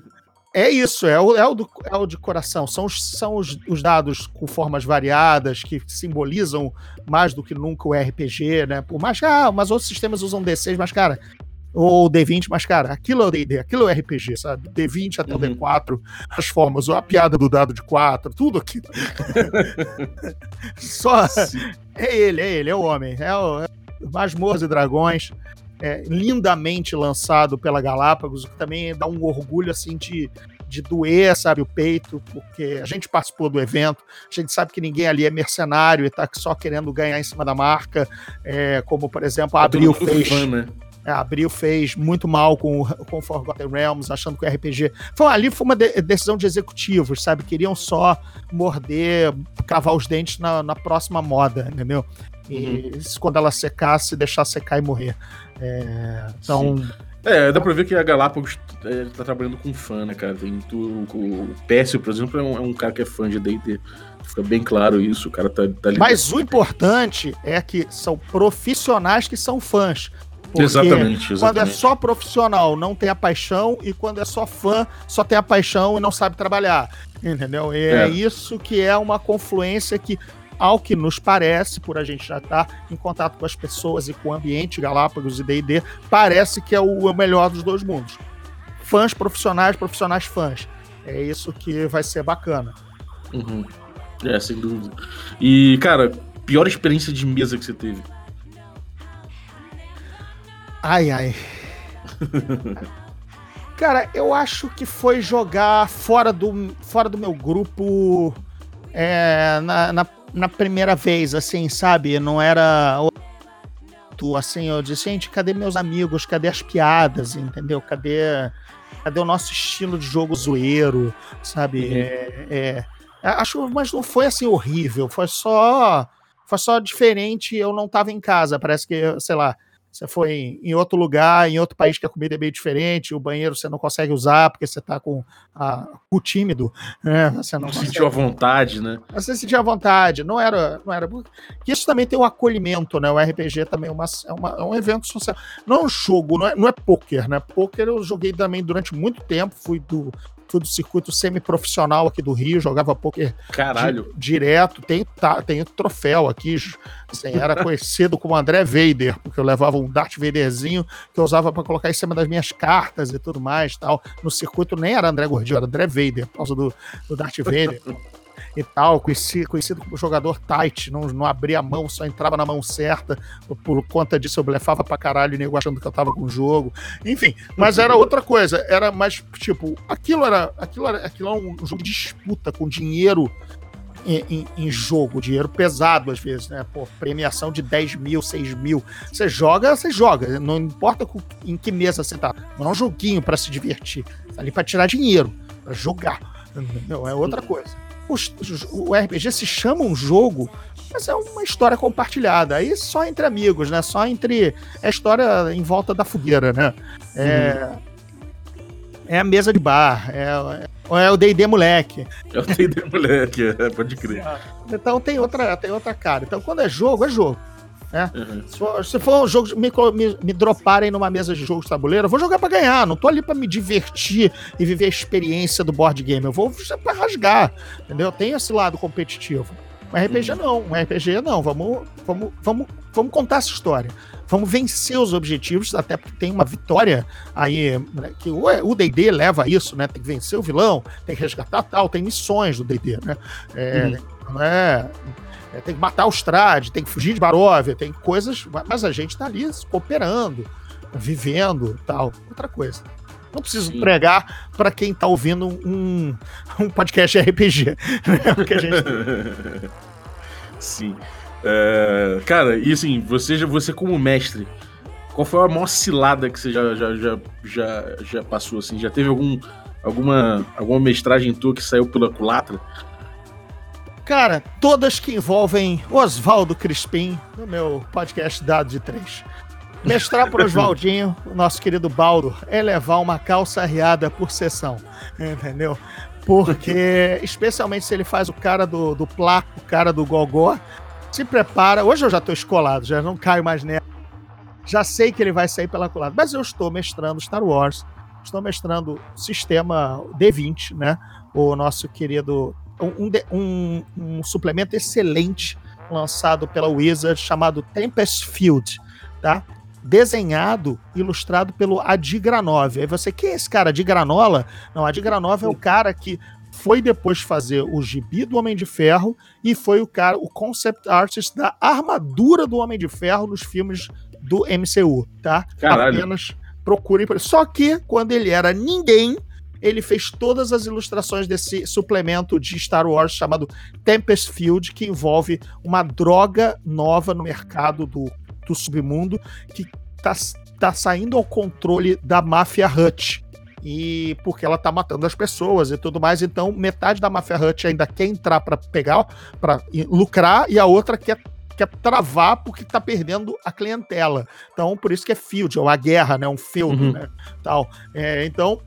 É isso, é o, é o, do, é o de coração. São, os, são os, os dados com formas variadas que simbolizam mais do que nunca o RPG, né? Por mais que, ah, mas outros sistemas usam D6, mas, cara, ou D20, mas, cara, aquilo é o D&D, aquilo é o RPG, sabe? D20 até Uhum. o D4, as formas, a piada do dado de 4, tudo aquilo. Só, é ele, é ele, é o homem. É o é e Dragões, é, lindamente lançado pela Galápagos, o que também dá um orgulho, assim, de, de doer, sabe, o peito, porque a gente participou do evento, a gente sabe que ninguém ali é mercenário e tá só querendo ganhar em cima da marca, é, como, por exemplo, a Abril mundo fez... fã, né? É, Abril fez muito mal com, o- com Forgotten Realms, achando que o RPG. Foi, ali foi uma de- decisão de executivos, sabe? Queriam só morder, cravar os dentes na, na próxima moda, entendeu? E isso quando ela secasse, deixar secar e morrer. É, então, É, dá pra ver que a Galápagos é, tá trabalhando com fã, né, cara? Tem tu, o Pécio, por exemplo, é um, é um cara que é fã de D&D. Fica bem claro isso, o cara tá, tá ali. mas o importante é que são profissionais que são fãs. Porque Exatamente, Quando é exatamente. só profissional, não tem a paixão, e quando é só fã, só tem a paixão e não sabe trabalhar. Entendeu? E é, É. isso que é uma confluência que ao que nos parece, por a gente já estar tá em contato com as pessoas e com o ambiente Galápagos e D&D, parece que é o melhor dos dois mundos. Fãs profissionais, profissionais fãs. É isso que vai ser bacana. Uhum. É, sem dúvida. E, cara, pior experiência de mesa que você teve? Ai, ai. Cara, eu acho que foi jogar fora do, fora do meu grupo é, na, na, na, primeira vez, assim, sabe? Não era. Assim, eu disse, gente, cadê meus amigos? Cadê as piadas? Entendeu? Cadê, cadê o nosso estilo de jogo zoeiro? Sabe? Uhum. É, é, acho, mas não foi assim horrível, foi só. Foi só diferente, eu não tava em casa. Parece que, sei lá, você foi em outro lugar, em outro país que a comida é meio diferente, o banheiro você não consegue usar porque você está com a, o tímido, né? Você não, não sentiu a vontade, né? Você sentiu a vontade, não era, não era. Isso também tem um acolhimento, né? O RPG também é, uma, é, uma, é um evento social. Não é um jogo, não é, não é poker, né? Poker eu joguei também durante muito tempo, fui do fui do circuito semi-profissional aqui do Rio, jogava poker Caralho. Di direto, tem, tá, tem troféu aqui, assim, era conhecido como André Vader, porque eu levava um Darth Vaderzinho que eu usava para colocar em cima das minhas cartas e tudo mais, tal. No circuito nem era André Gordilho, era André Vader, por causa do, do Darth Vader e tal, conhecido, conhecido como jogador tight, não, não abria a mão, só entrava na mão certa, por conta disso eu blefava pra caralho, nego achando que eu tava com o jogo, enfim, mas era outra coisa, era mais, tipo, aquilo era, aquilo era, aquilo era um jogo de disputa com dinheiro em, em, em, jogo, dinheiro pesado às vezes, né? Pô, premiação de 10 mil, 6 mil. Você joga, você joga. Não importa em que mesa você tá. Não é um joguinho para se divertir. Tá ali para tirar dinheiro, para jogar. Não, é outra coisa o RPG se chama um jogo, mas é uma história compartilhada. Aí só entre amigos, né? Só entre. É a história em volta da fogueira, né? É. Uhum. É a mesa de bar, é, é o D&D moleque. É o D&D moleque, é, pode crer. Então tem outra, tem outra cara. Então quando é jogo, é jogo. Né? Uhum. Se, for, se, for, um jogo, me, me, me droparem numa mesa de jogos de tabuleiro, eu vou jogar para ganhar. Não tô ali para me divertir e viver a experiência do board game. Eu vou para rasgar, entendeu? Tem esse lado competitivo. Um RPG uhum. não, um RPG não. Vamos, vamos, vamos, vamos contar essa história. Vamos vencer os objetivos, até porque tem uma vitória aí, né, que o D&D leva a isso, né? Tem que vencer o vilão, tem que resgatar tal, tem missões do D&D, né? É, uhum. Não é é, tem que matar o Strade, tem que fugir de Baróvia, tem coisas, mas a gente tá ali cooperando, vivendo tal. Outra coisa. Não preciso Sim. pregar para quem tá ouvindo um, um podcast RPG. Né? Gente... Sim. É, cara, e assim, você, você como mestre, qual foi a maior cilada que você já, já, já, já, já passou? Assim? Já teve algum, alguma, alguma mestragem tua que saiu pela culatra? Cara, todas que envolvem Oswaldo Crispim, no meu podcast Dado de Três. Mestrar para Oswaldinho, o nosso querido Baldo, é levar uma calça arriada por sessão, entendeu? Porque, especialmente se ele faz o cara do, do placo, o cara do gogó, se prepara. Hoje eu já estou escolado, já não caio mais nela. Já sei que ele vai sair pela colada. Mas eu estou mestrando Star Wars, estou mestrando sistema D20, né? O nosso querido um, um, um, suplemento excelente lançado pela Wizard chamado Tempest Field, tá? Desenhado, ilustrado pelo Adi Granov. Aí você, quem é esse cara? Adi Granola? Não, Adi Granov é o cara que foi depois fazer o gibi do Homem de Ferro e foi o cara, o concept artist da armadura do Homem de Ferro nos filmes do MCU, tá? Caralho. Apenas procurem. Só que quando ele era ninguém, ele fez todas as ilustrações desse suplemento de Star Wars chamado Tempest Field, que envolve uma droga nova no mercado do, do submundo que tá, tá saindo ao controle da máfia Hut. E porque ela tá matando as pessoas e tudo mais, então metade da máfia Hut ainda quer entrar para pegar, para lucrar, e a outra quer quer travar porque tá perdendo a clientela. Então, por isso que é field, é uma guerra, né? Um feudo, uhum. né? Tal. É, então,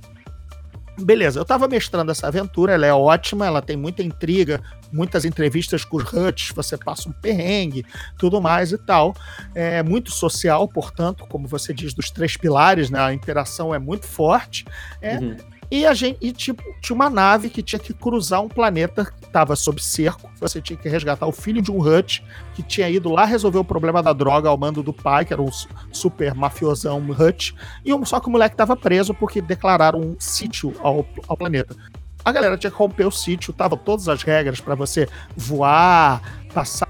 Beleza, eu tava mestrando essa aventura, ela é ótima, ela tem muita intriga, muitas entrevistas com os Huts, você passa um perrengue, tudo mais e tal. É muito social, portanto, como você diz, dos três pilares, né? A interação é muito forte. É, uhum. E a gente, e, tipo, tinha uma nave que tinha que cruzar um planeta que estava sob cerco. Você tinha que resgatar o filho de um Hut que tinha ido lá resolver o problema da droga ao mando do pai, que era um super mafiosão Hut. E um, só que o moleque estava preso porque declararam um sítio ao, ao planeta. A galera tinha que romper o sítio, tava todas as regras para você voar, passar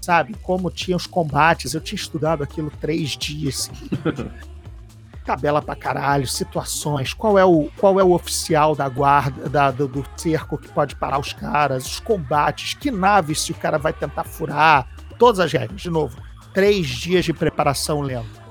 sabe? Como tinha os combates. Eu tinha estudado aquilo três dias tabela pra caralho, situações, qual é o, qual é o oficial da guarda, da, do, do cerco que pode parar os caras, os combates, que naves se o cara vai tentar furar, todas as regras, de novo. Três dias de preparação lendo.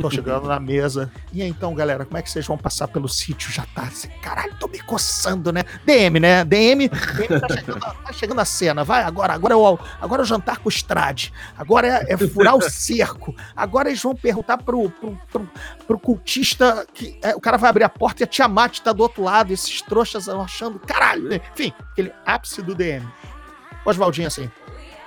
Tô chegando na mesa. E então, galera, como é que vocês vão passar pelo sítio? Já tá caralho, tô me coçando, né? DM, né? DM, DM tá, chegando, tá chegando a cena. Vai, agora, agora é o, agora é o jantar com o Strade. Agora é, é, furar o cerco. Agora eles vão perguntar pro, pro, pro, pro cultista que é, o cara vai abrir a porta e a Tiamat tá do outro lado. Esses trouxas achando, caralho. Né? Enfim, aquele ápice do DM. Oswaldinho assim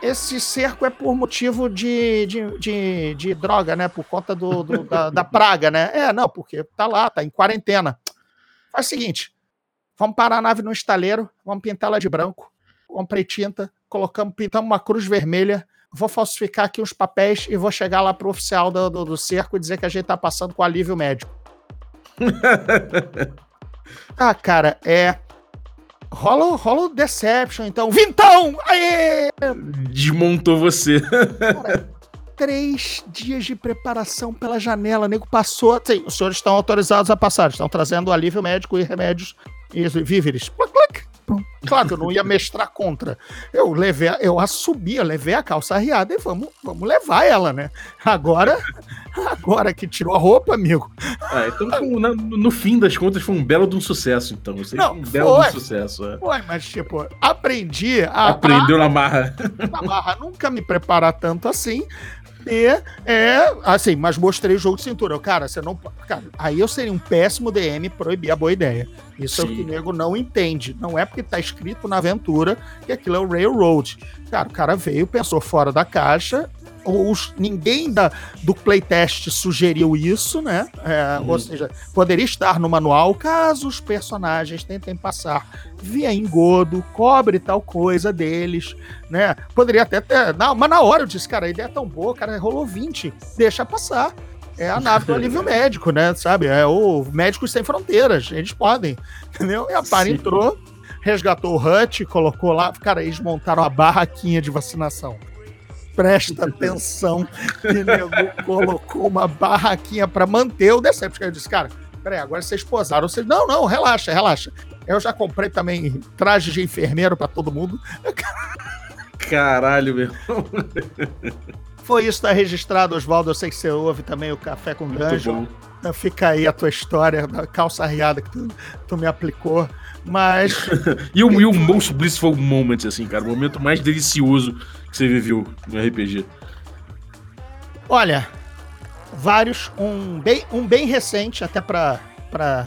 esse cerco é por motivo de, de, de, de droga, né? Por conta do, do da, da, praga, né? É, não, porque tá lá, tá em quarentena. Faz o seguinte: vamos parar a nave no estaleiro, vamos pintá-la de branco, comprei tinta, colocamos, pintamos uma cruz vermelha, vou falsificar aqui uns papéis e vou chegar lá pro oficial do, do, do cerco e dizer que a gente tá passando com alívio médico. ah, cara, é rola, rola o Deception, então. Vintão! Aê! Desmontou você. Cara, três dias de preparação pela janela. O nego passou. Sim, os senhores estão autorizados a passar. Estão trazendo alívio médico e remédios e víveres. Claro que eu não ia mestrar contra. Eu levei, eu assumi, eu levei a calça arriada e vamos, vamos levar ela, né? Agora, agora que tirou a roupa, amigo. Ah, então no, no fim das contas foi um belo de um sucesso, então. Você não, foi um belo foi, de um sucesso. É. Foi, mas tipo, aprendi a. Aprendeu a, na marra. Na marra, nunca me preparar tanto assim. E é assim, mas mostrei o jogo de cintura. Cara, você não. Cara, aí eu seria um péssimo DM proibir a boa ideia. Isso Sim. é o que o nego não entende. Não é porque tá escrito na aventura que aquilo é o Railroad. Cara, o cara veio, pensou fora da caixa os, ninguém da, do playtest sugeriu isso, né? É, uhum. Ou seja, poderia estar no manual caso os personagens tentem passar via engodo, cobre tal coisa deles, né? Poderia até ter. Não, mas na hora eu disse, cara, a ideia é tão boa, cara, rolou 20, deixa passar. É a nave do alívio médico, né? Sabe? É o Médicos Sem Fronteiras. Eles podem. Entendeu? E a par entrou, resgatou o Hut, colocou lá. Cara, eles montaram a barraquinha de vacinação presta atenção. E nego colocou uma barraquinha para manter o Decepticon. Eu disse, cara, peraí, agora vocês posaram. Vocês, não, não, relaxa, relaxa. Eu já comprei também traje de enfermeiro para todo mundo. Caralho, meu. Foi isso, tá registrado, Oswaldo. Eu sei que você ouve também o Café com Dungeon. Então fica aí a tua história da calça riada que tu, tu me aplicou. Mas. e, o, e o most blissful moment, assim, cara. O momento mais delicioso que você viveu no RPG? Olha, vários. Um bem, um bem recente, até pra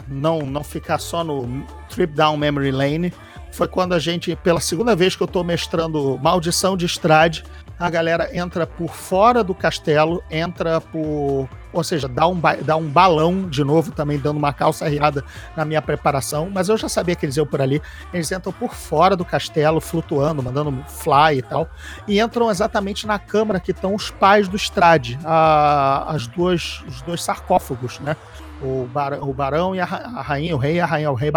não, não ficar só no Trip Down Memory Lane. Foi quando a gente, pela segunda vez que eu tô mestrando Maldição de Estrade, a galera entra por fora do castelo, entra por. Ou seja, dá um, dá um balão de novo, também dando uma calça riada na minha preparação, mas eu já sabia que eles iam por ali. Eles entram por fora do castelo, flutuando, mandando fly e tal, e entram exatamente na câmara que estão os pais do Strade, a, as duas, os dois sarcófagos, né? O, bar, o barão e a, a, rainha, o rei e a rainha, o rei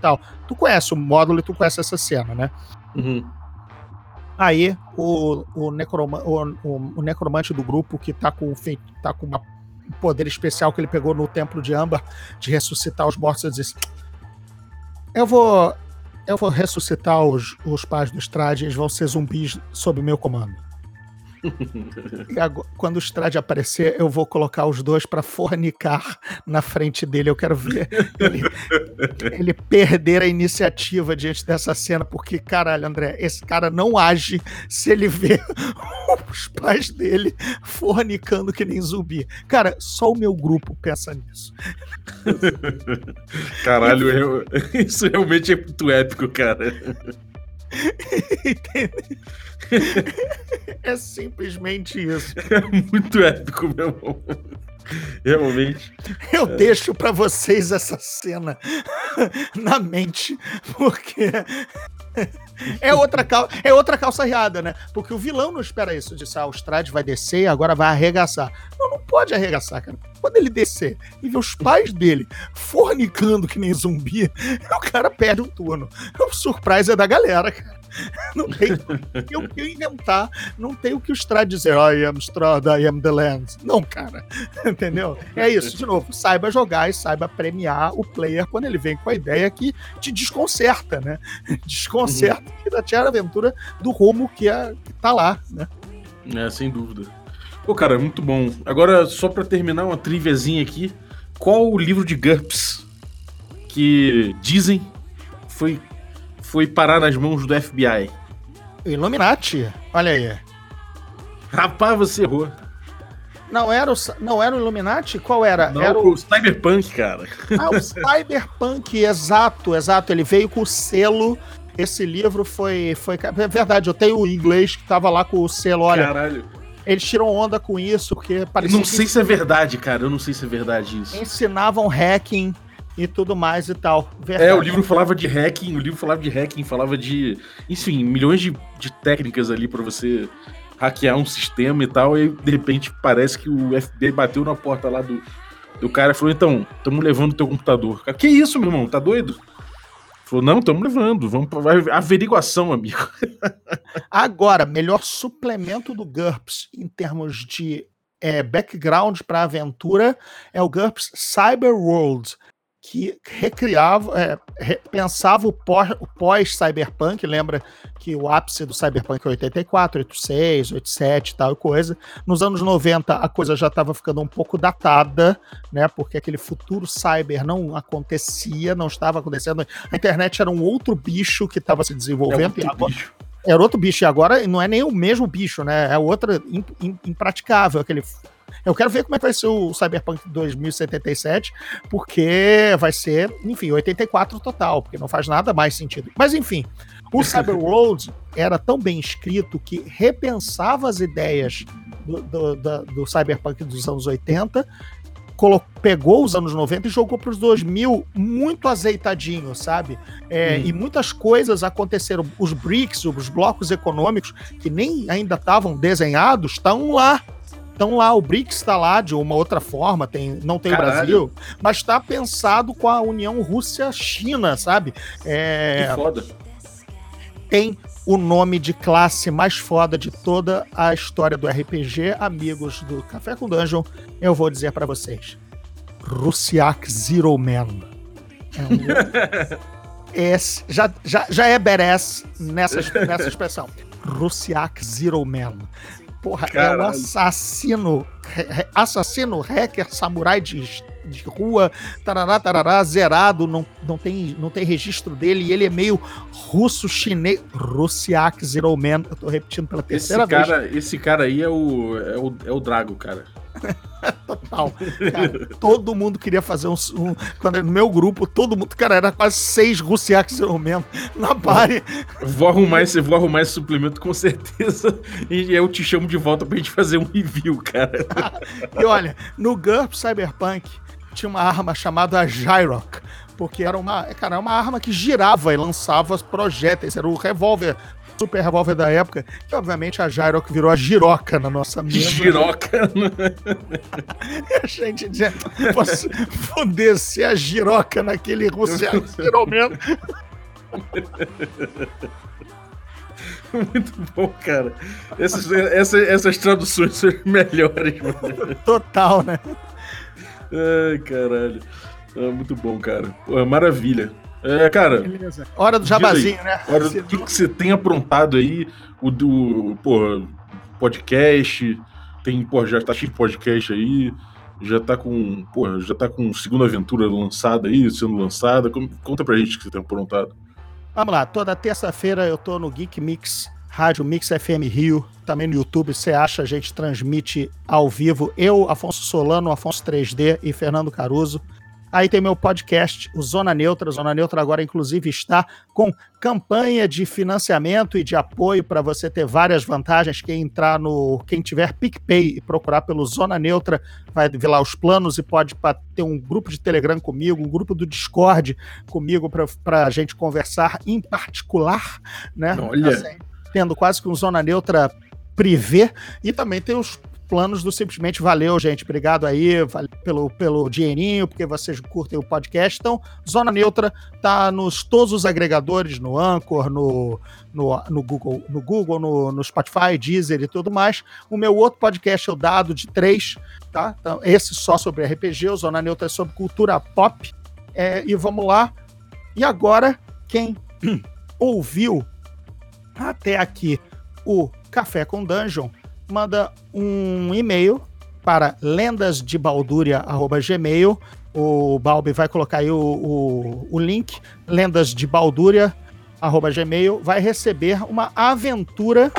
tal. Tu conhece o módulo e tu conhece essa cena, né? Uhum. Aí o, o, necroma, o, o, necromante do grupo que tá com, tá com uma, um poder especial que ele pegou no templo de Âmbar de ressuscitar os mortos, diz: Eu vou. Eu vou ressuscitar os, os pais do Strade, eles vão ser zumbis sob meu comando. Agora, quando o Strade aparecer, eu vou colocar os dois para fornicar na frente dele. Eu quero ver ele, ele, perder a iniciativa diante dessa cena, porque, caralho, André, esse cara não age se ele vê os pais dele fornicando que nem zumbi. Cara, só o meu grupo pensa nisso. Caralho, eu, isso realmente é muito épico, cara. é simplesmente isso. É muito épico, meu irmão. Realmente. Eu é. deixo para vocês essa cena na mente, porque é outra, cal... é outra calça riada, né? Porque o vilão não espera isso, de ah, o Strade vai descer agora vai arregaçar. Não, não pode arregaçar, cara. Quando ele descer e ver os pais dele fornicando que nem zumbi, o cara perde um turno. O surprise é da galera, cara. Não tem o que inventar, não tem o que o Strad dizer, I am Strad, I am the land. Não, cara. Entendeu? É isso, de novo, saiba jogar e saiba premiar o player quando ele vem com a ideia que te desconcerta, né? Desconcerta uhum. e dá tira a aventura do rumo que, é, que tá lá, né? É, sem dúvida. Pô, cara, muito bom. Agora, só para terminar uma triviazinha aqui, qual o livro de GURPS que dizem foi foi parar nas mãos do FBI? Illuminati. Olha aí. Rapaz, você errou. Não era o, não era o Illuminati? Qual era? Não, era o... o Cyberpunk, cara. Ah, o Cyberpunk, exato, exato. Ele veio com o selo. Esse livro foi. foi é verdade, eu tenho o inglês que tava lá com o selo, olha. Caralho. Eles tiram onda com isso, porque parecia. Eu não sei se é verdade, cara. Eu não sei se é verdade isso. Ensinavam hacking e tudo mais e tal. Verdade. É, o livro falava de hacking, o livro falava de hacking, falava de, enfim, milhões de, de técnicas ali para você hackear um sistema e tal, e de repente parece que o FBI bateu na porta lá do, do cara e falou, então, estamos levando teu computador. Que isso, meu irmão, tá doido? Falou, não, estamos levando, vamos para averiguação, amigo. Agora, melhor suplemento do GURPS em termos de é, background para aventura é o GURPS Cyber World, que recriava, é, pensava o pós-cyberpunk, lembra que o ápice do cyberpunk é 84, 86, 87 e tal coisa. Nos anos 90 a coisa já estava ficando um pouco datada, né, porque aquele futuro cyber não acontecia, não estava acontecendo. A internet era um outro bicho que estava se desenvolvendo. É agora, era outro bicho, e agora não é nem o mesmo bicho, né, é outra impraticável, aquele eu quero ver como é que vai ser o Cyberpunk 2077, porque vai ser, enfim, 84 total, porque não faz nada mais sentido. Mas enfim, o Cyberworld era tão bem escrito que repensava as ideias do, do, do, do Cyberpunk dos anos 80 pegou os anos 90 e jogou para os 2000 muito azeitadinho, sabe? É, hum. E muitas coisas aconteceram. Os BRICS, os blocos econômicos, que nem ainda estavam desenhados, estão lá então lá, o BRICS está lá de uma outra forma, tem, não tem Caralho. o Brasil, mas está pensado com a União Rússia-China, sabe? É, que foda. Tem o nome de classe mais foda de toda a história do RPG, amigos do Café com Dungeon, eu vou dizer para vocês. Russiak Zero Man. É um... Esse, já, já, já é badass nessa, nessa expressão. Russiak Zero Man. Porra, Caralho. é um assassino, assassino hacker samurai de, de rua, tarará, tarará, zerado, não, não, tem, não tem registro dele, e ele é meio russo, chinês, Russiak Zero Man, eu tô repetindo pela terceira esse vez. Cara, esse cara aí é o, é o, é o Drago, cara. Total. Cara, todo mundo queria fazer um, um, Quando no meu grupo, todo mundo. Cara, era quase seis Russiacs mesmo na pare. Vou arrumar esse, vou arrumar esse suplemento com certeza. E eu te chamo de volta pra gente fazer um review, cara. e olha, no GURP Cyberpunk tinha uma arma chamada Gyrock porque era uma, cara, uma arma que girava e lançava projéteis, era o revólver super revólver da época, que obviamente a Gyroc virou a giroca na nossa mesa. Giroca? a gente dizia, posso foder se a giroca naquele Zero mesmo. Muito bom, cara. Essas, essas, essas traduções são melhores, mano. Total, né? Ai, caralho. Ah, muito bom, cara. Pô, maravilha. É, cara. Beleza. Hora do jabazinho, né? Hora do que, que você tem aprontado aí, o do, pô, podcast, tem, pô, já tá cheio de podcast aí, já tá com, pô, já tá com segunda aventura lançada aí, sendo lançada. Conta pra gente o que você tem aprontado. Vamos lá, toda terça-feira eu tô no Geek Mix, Rádio Mix FM Rio, também no YouTube, você acha, a gente transmite ao vivo. Eu, Afonso Solano, Afonso 3D e Fernando Caruso Aí tem meu podcast, o Zona Neutra. Zona Neutra agora, inclusive, está com campanha de financiamento e de apoio para você ter várias vantagens. Quem entrar no. Quem tiver PicPay e procurar pelo Zona Neutra, vai ver lá os planos e pode ter um grupo de Telegram comigo, um grupo do Discord comigo para a gente conversar em particular, né? Olha. Assim, tendo quase que um Zona Neutra privê. E também tem os planos do Simplesmente Valeu, gente. Obrigado aí valeu pelo, pelo dinheirinho, porque vocês curtem o podcast. Então, Zona Neutra tá nos todos os agregadores, no Anchor, no, no, no Google, no, Google no, no Spotify, Deezer e tudo mais. O meu outro podcast é o Dado de Três, tá? Então, esse só sobre RPG, o Zona Neutra é sobre cultura pop. É, e vamos lá. E agora, quem ouviu até aqui o Café com Dungeon, manda um e-mail para lendasdebaldúria.gmail. O Balbi vai colocar aí o, o, o link, lendasdebaldúria.gmail. Vai receber uma aventura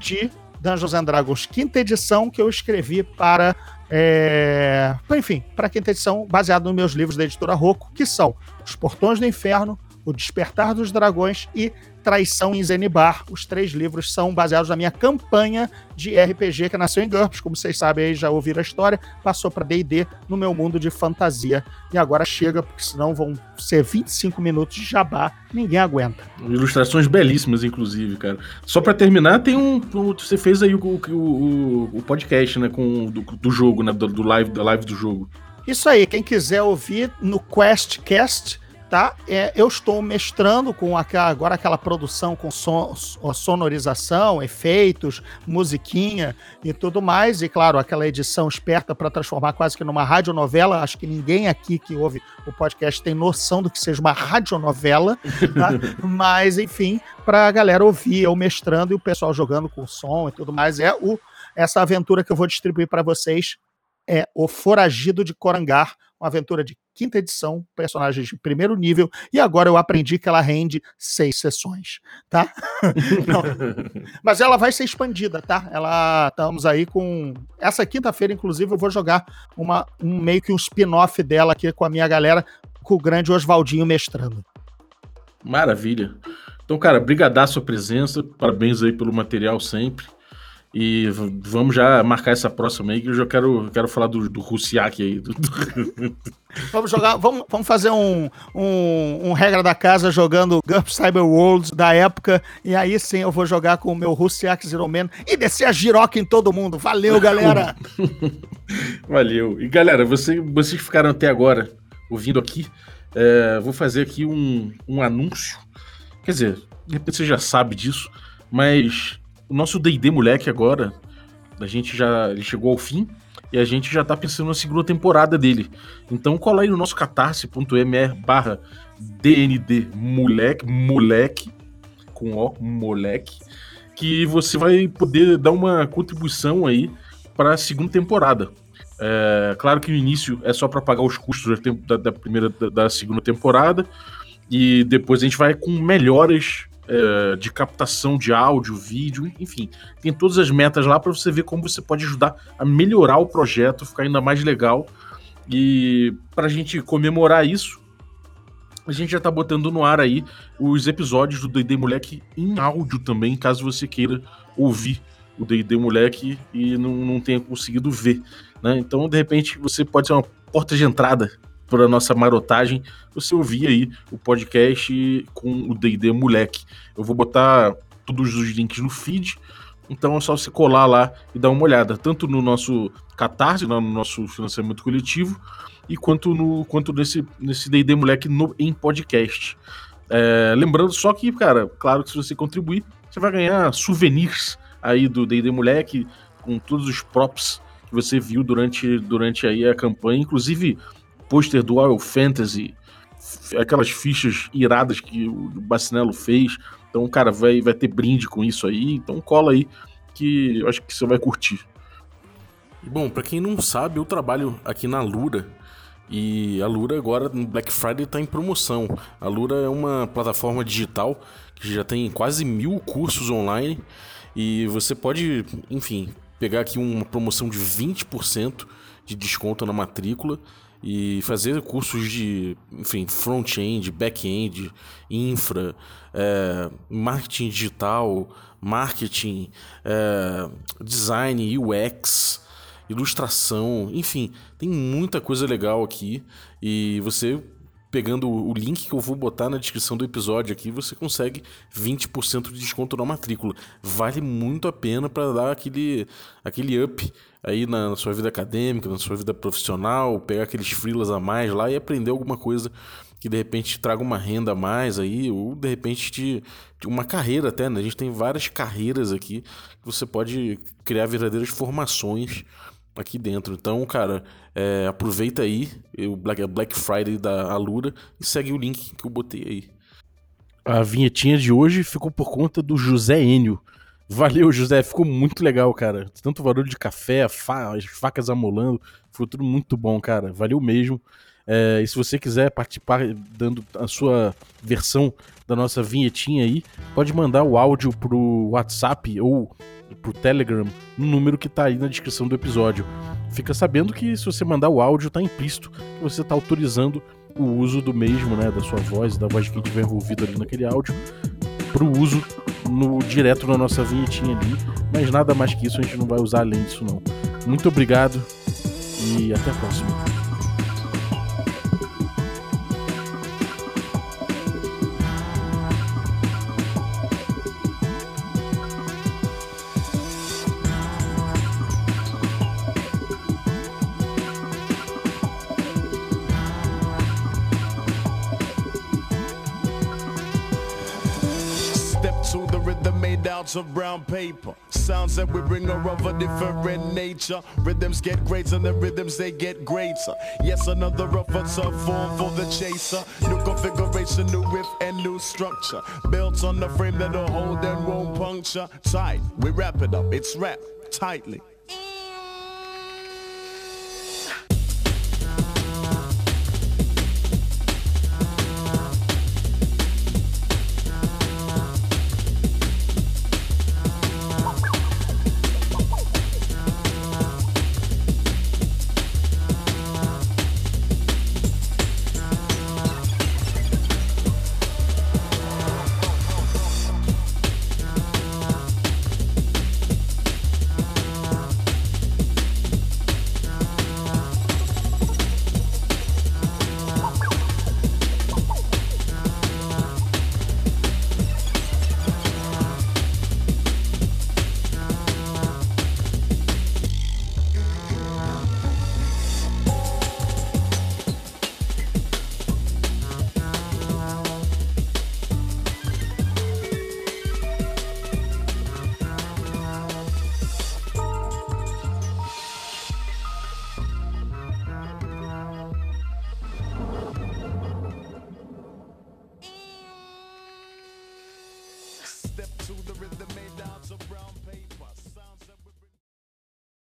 de Dungeons and Dragons quinta edição que eu escrevi para. É... Enfim, para quinta edição, baseado nos meus livros da editora Rocco, que são Os Portões do Inferno, O Despertar dos Dragões e Traição em Zenibar. Os três livros são baseados na minha campanha de RPG que nasceu em GURPS, como vocês sabem aí, já ouviram a história, passou para D&D no meu mundo de fantasia. E agora chega, porque senão vão ser 25 minutos de jabá, ninguém aguenta. Ilustrações belíssimas, inclusive, cara. Só para terminar, tem um, você fez aí o, o, o podcast, né, com do, do jogo, né, do, do live, da live do jogo. Isso aí, quem quiser ouvir no QuestCast, tá? É, eu estou mestrando com aquela, agora aquela produção com son, sonorização, efeitos, musiquinha e tudo mais. E claro, aquela edição esperta para transformar quase que numa radionovela. Acho que ninguém aqui que ouve o podcast tem noção do que seja uma radionovela, tá? Mas, enfim, para a galera ouvir eu mestrando e o pessoal jogando com som e tudo mais. É o, essa aventura que eu vou distribuir para vocês é O Foragido de Corangar, uma aventura de quinta edição, personagens de primeiro nível, e agora eu aprendi que ela rende seis sessões, tá? mas ela vai ser expandida, tá? Ela estamos aí com essa quinta-feira, inclusive, eu vou jogar uma um meio que um spin-off dela aqui com a minha galera, com o grande Oswaldinho mestrando. Maravilha. Então, cara, brigadar a sua presença, parabéns aí pelo material sempre. E vamos já marcar essa próxima aí, que eu já quero, quero falar do, do Russiak aí. Vamos jogar, vamos, vamos fazer um, um, um, regra da casa jogando GURPS Cyber Worlds da época, e aí sim eu vou jogar com o meu Russiak Zero Man e descer a giroca em todo mundo. Valeu, galera! Valeu. E galera, você, vocês ficaram até agora ouvindo aqui, é, vou fazer aqui um, um anúncio. Quer dizer, de repente você já sabe disso, mas o nosso D&D moleque agora, a gente já ele chegou ao fim e a gente já tá pensando na segunda temporada dele. Então cola aí no nosso catarse.me barra DND moleque, moleque, com O, moleque, que você vai poder dar uma contribuição aí para a segunda temporada. É, claro que no início é só para pagar os custos da, da primeira da, da segunda temporada e depois a gente vai com melhoras é, de captação de áudio, vídeo, enfim, tem todas as metas lá para você ver como você pode ajudar a melhorar o projeto, ficar ainda mais legal. E para a gente comemorar isso, a gente já tá botando no ar aí os episódios do D&D Moleque em áudio também, caso você queira ouvir o D&D Moleque e não, não tenha conseguido ver, né? Então, de repente, você pode ser uma porta de entrada para nossa marotagem, você ouvir aí o podcast com o D&D Moleque. Eu vou botar todos os links no feed, então é só você colar lá e dar uma olhada, tanto no nosso Catarse, no nosso financiamento coletivo, e quanto no quanto nesse nesse D&D Moleque no, em podcast. É, lembrando só que, cara, claro que se você contribuir, você vai ganhar souvenirs aí do D&D Moleque, com todos os props que você viu durante, durante aí a campanha, inclusive pôster do Wild Fantasy, aquelas fichas iradas que o Bacinello fez. Então, cara, vai, vai ter brinde com isso aí. Então cola aí que eu acho que você vai curtir. Bom, para quem não sabe, eu trabalho aqui na Lura. E a Lura agora no Black Friday está em promoção. A Lura é uma plataforma digital que já tem quase mil cursos online. E você pode, enfim, pegar aqui uma promoção de 20% de desconto na matrícula e fazer cursos de, enfim, front-end, back-end, infra, é, marketing digital, marketing, é, design, UX, ilustração, enfim, tem muita coisa legal aqui e você pegando o link que eu vou botar na descrição do episódio aqui, você consegue 20% de desconto na matrícula. Vale muito a pena para dar aquele, aquele up aí na sua vida acadêmica, na sua vida profissional, pegar aqueles freelas a mais lá e aprender alguma coisa que de repente traga uma renda a mais aí, ou de repente de uma carreira até, né? A gente tem várias carreiras aqui que você pode criar verdadeiras formações aqui dentro. Então, cara, é, aproveita aí o Black, Black Friday da Alura e segue o link que eu botei aí. A vinhetinha de hoje ficou por conta do José Enio. Valeu, José, ficou muito legal, cara. Tanto barulho de café, fa as facas amolando, ficou tudo muito bom, cara. Valeu mesmo. É, e se você quiser participar dando a sua versão da nossa vinhetinha aí, pode mandar o áudio pro WhatsApp ou pro Telegram no número que tá aí na descrição do episódio. Fica sabendo que se você mandar o áudio, tá implícito que você tá autorizando o uso do mesmo, né, da sua voz, da voz de quem tiver envolvido ali naquele áudio, pro uso no direto na nossa vinhetinha ali. Mas nada mais que isso, a gente não vai usar além disso não. Muito obrigado e até a próxima. Of brown paper. Sounds that we bring are of a different nature. Rhythms get greater, the rhythms they get greater. Yes, another rougher tough form for the chaser. New configuration, new riff, and new structure. Built on the frame that'll hold and won't puncture. Tight, we wrap it up, it's wrapped tightly.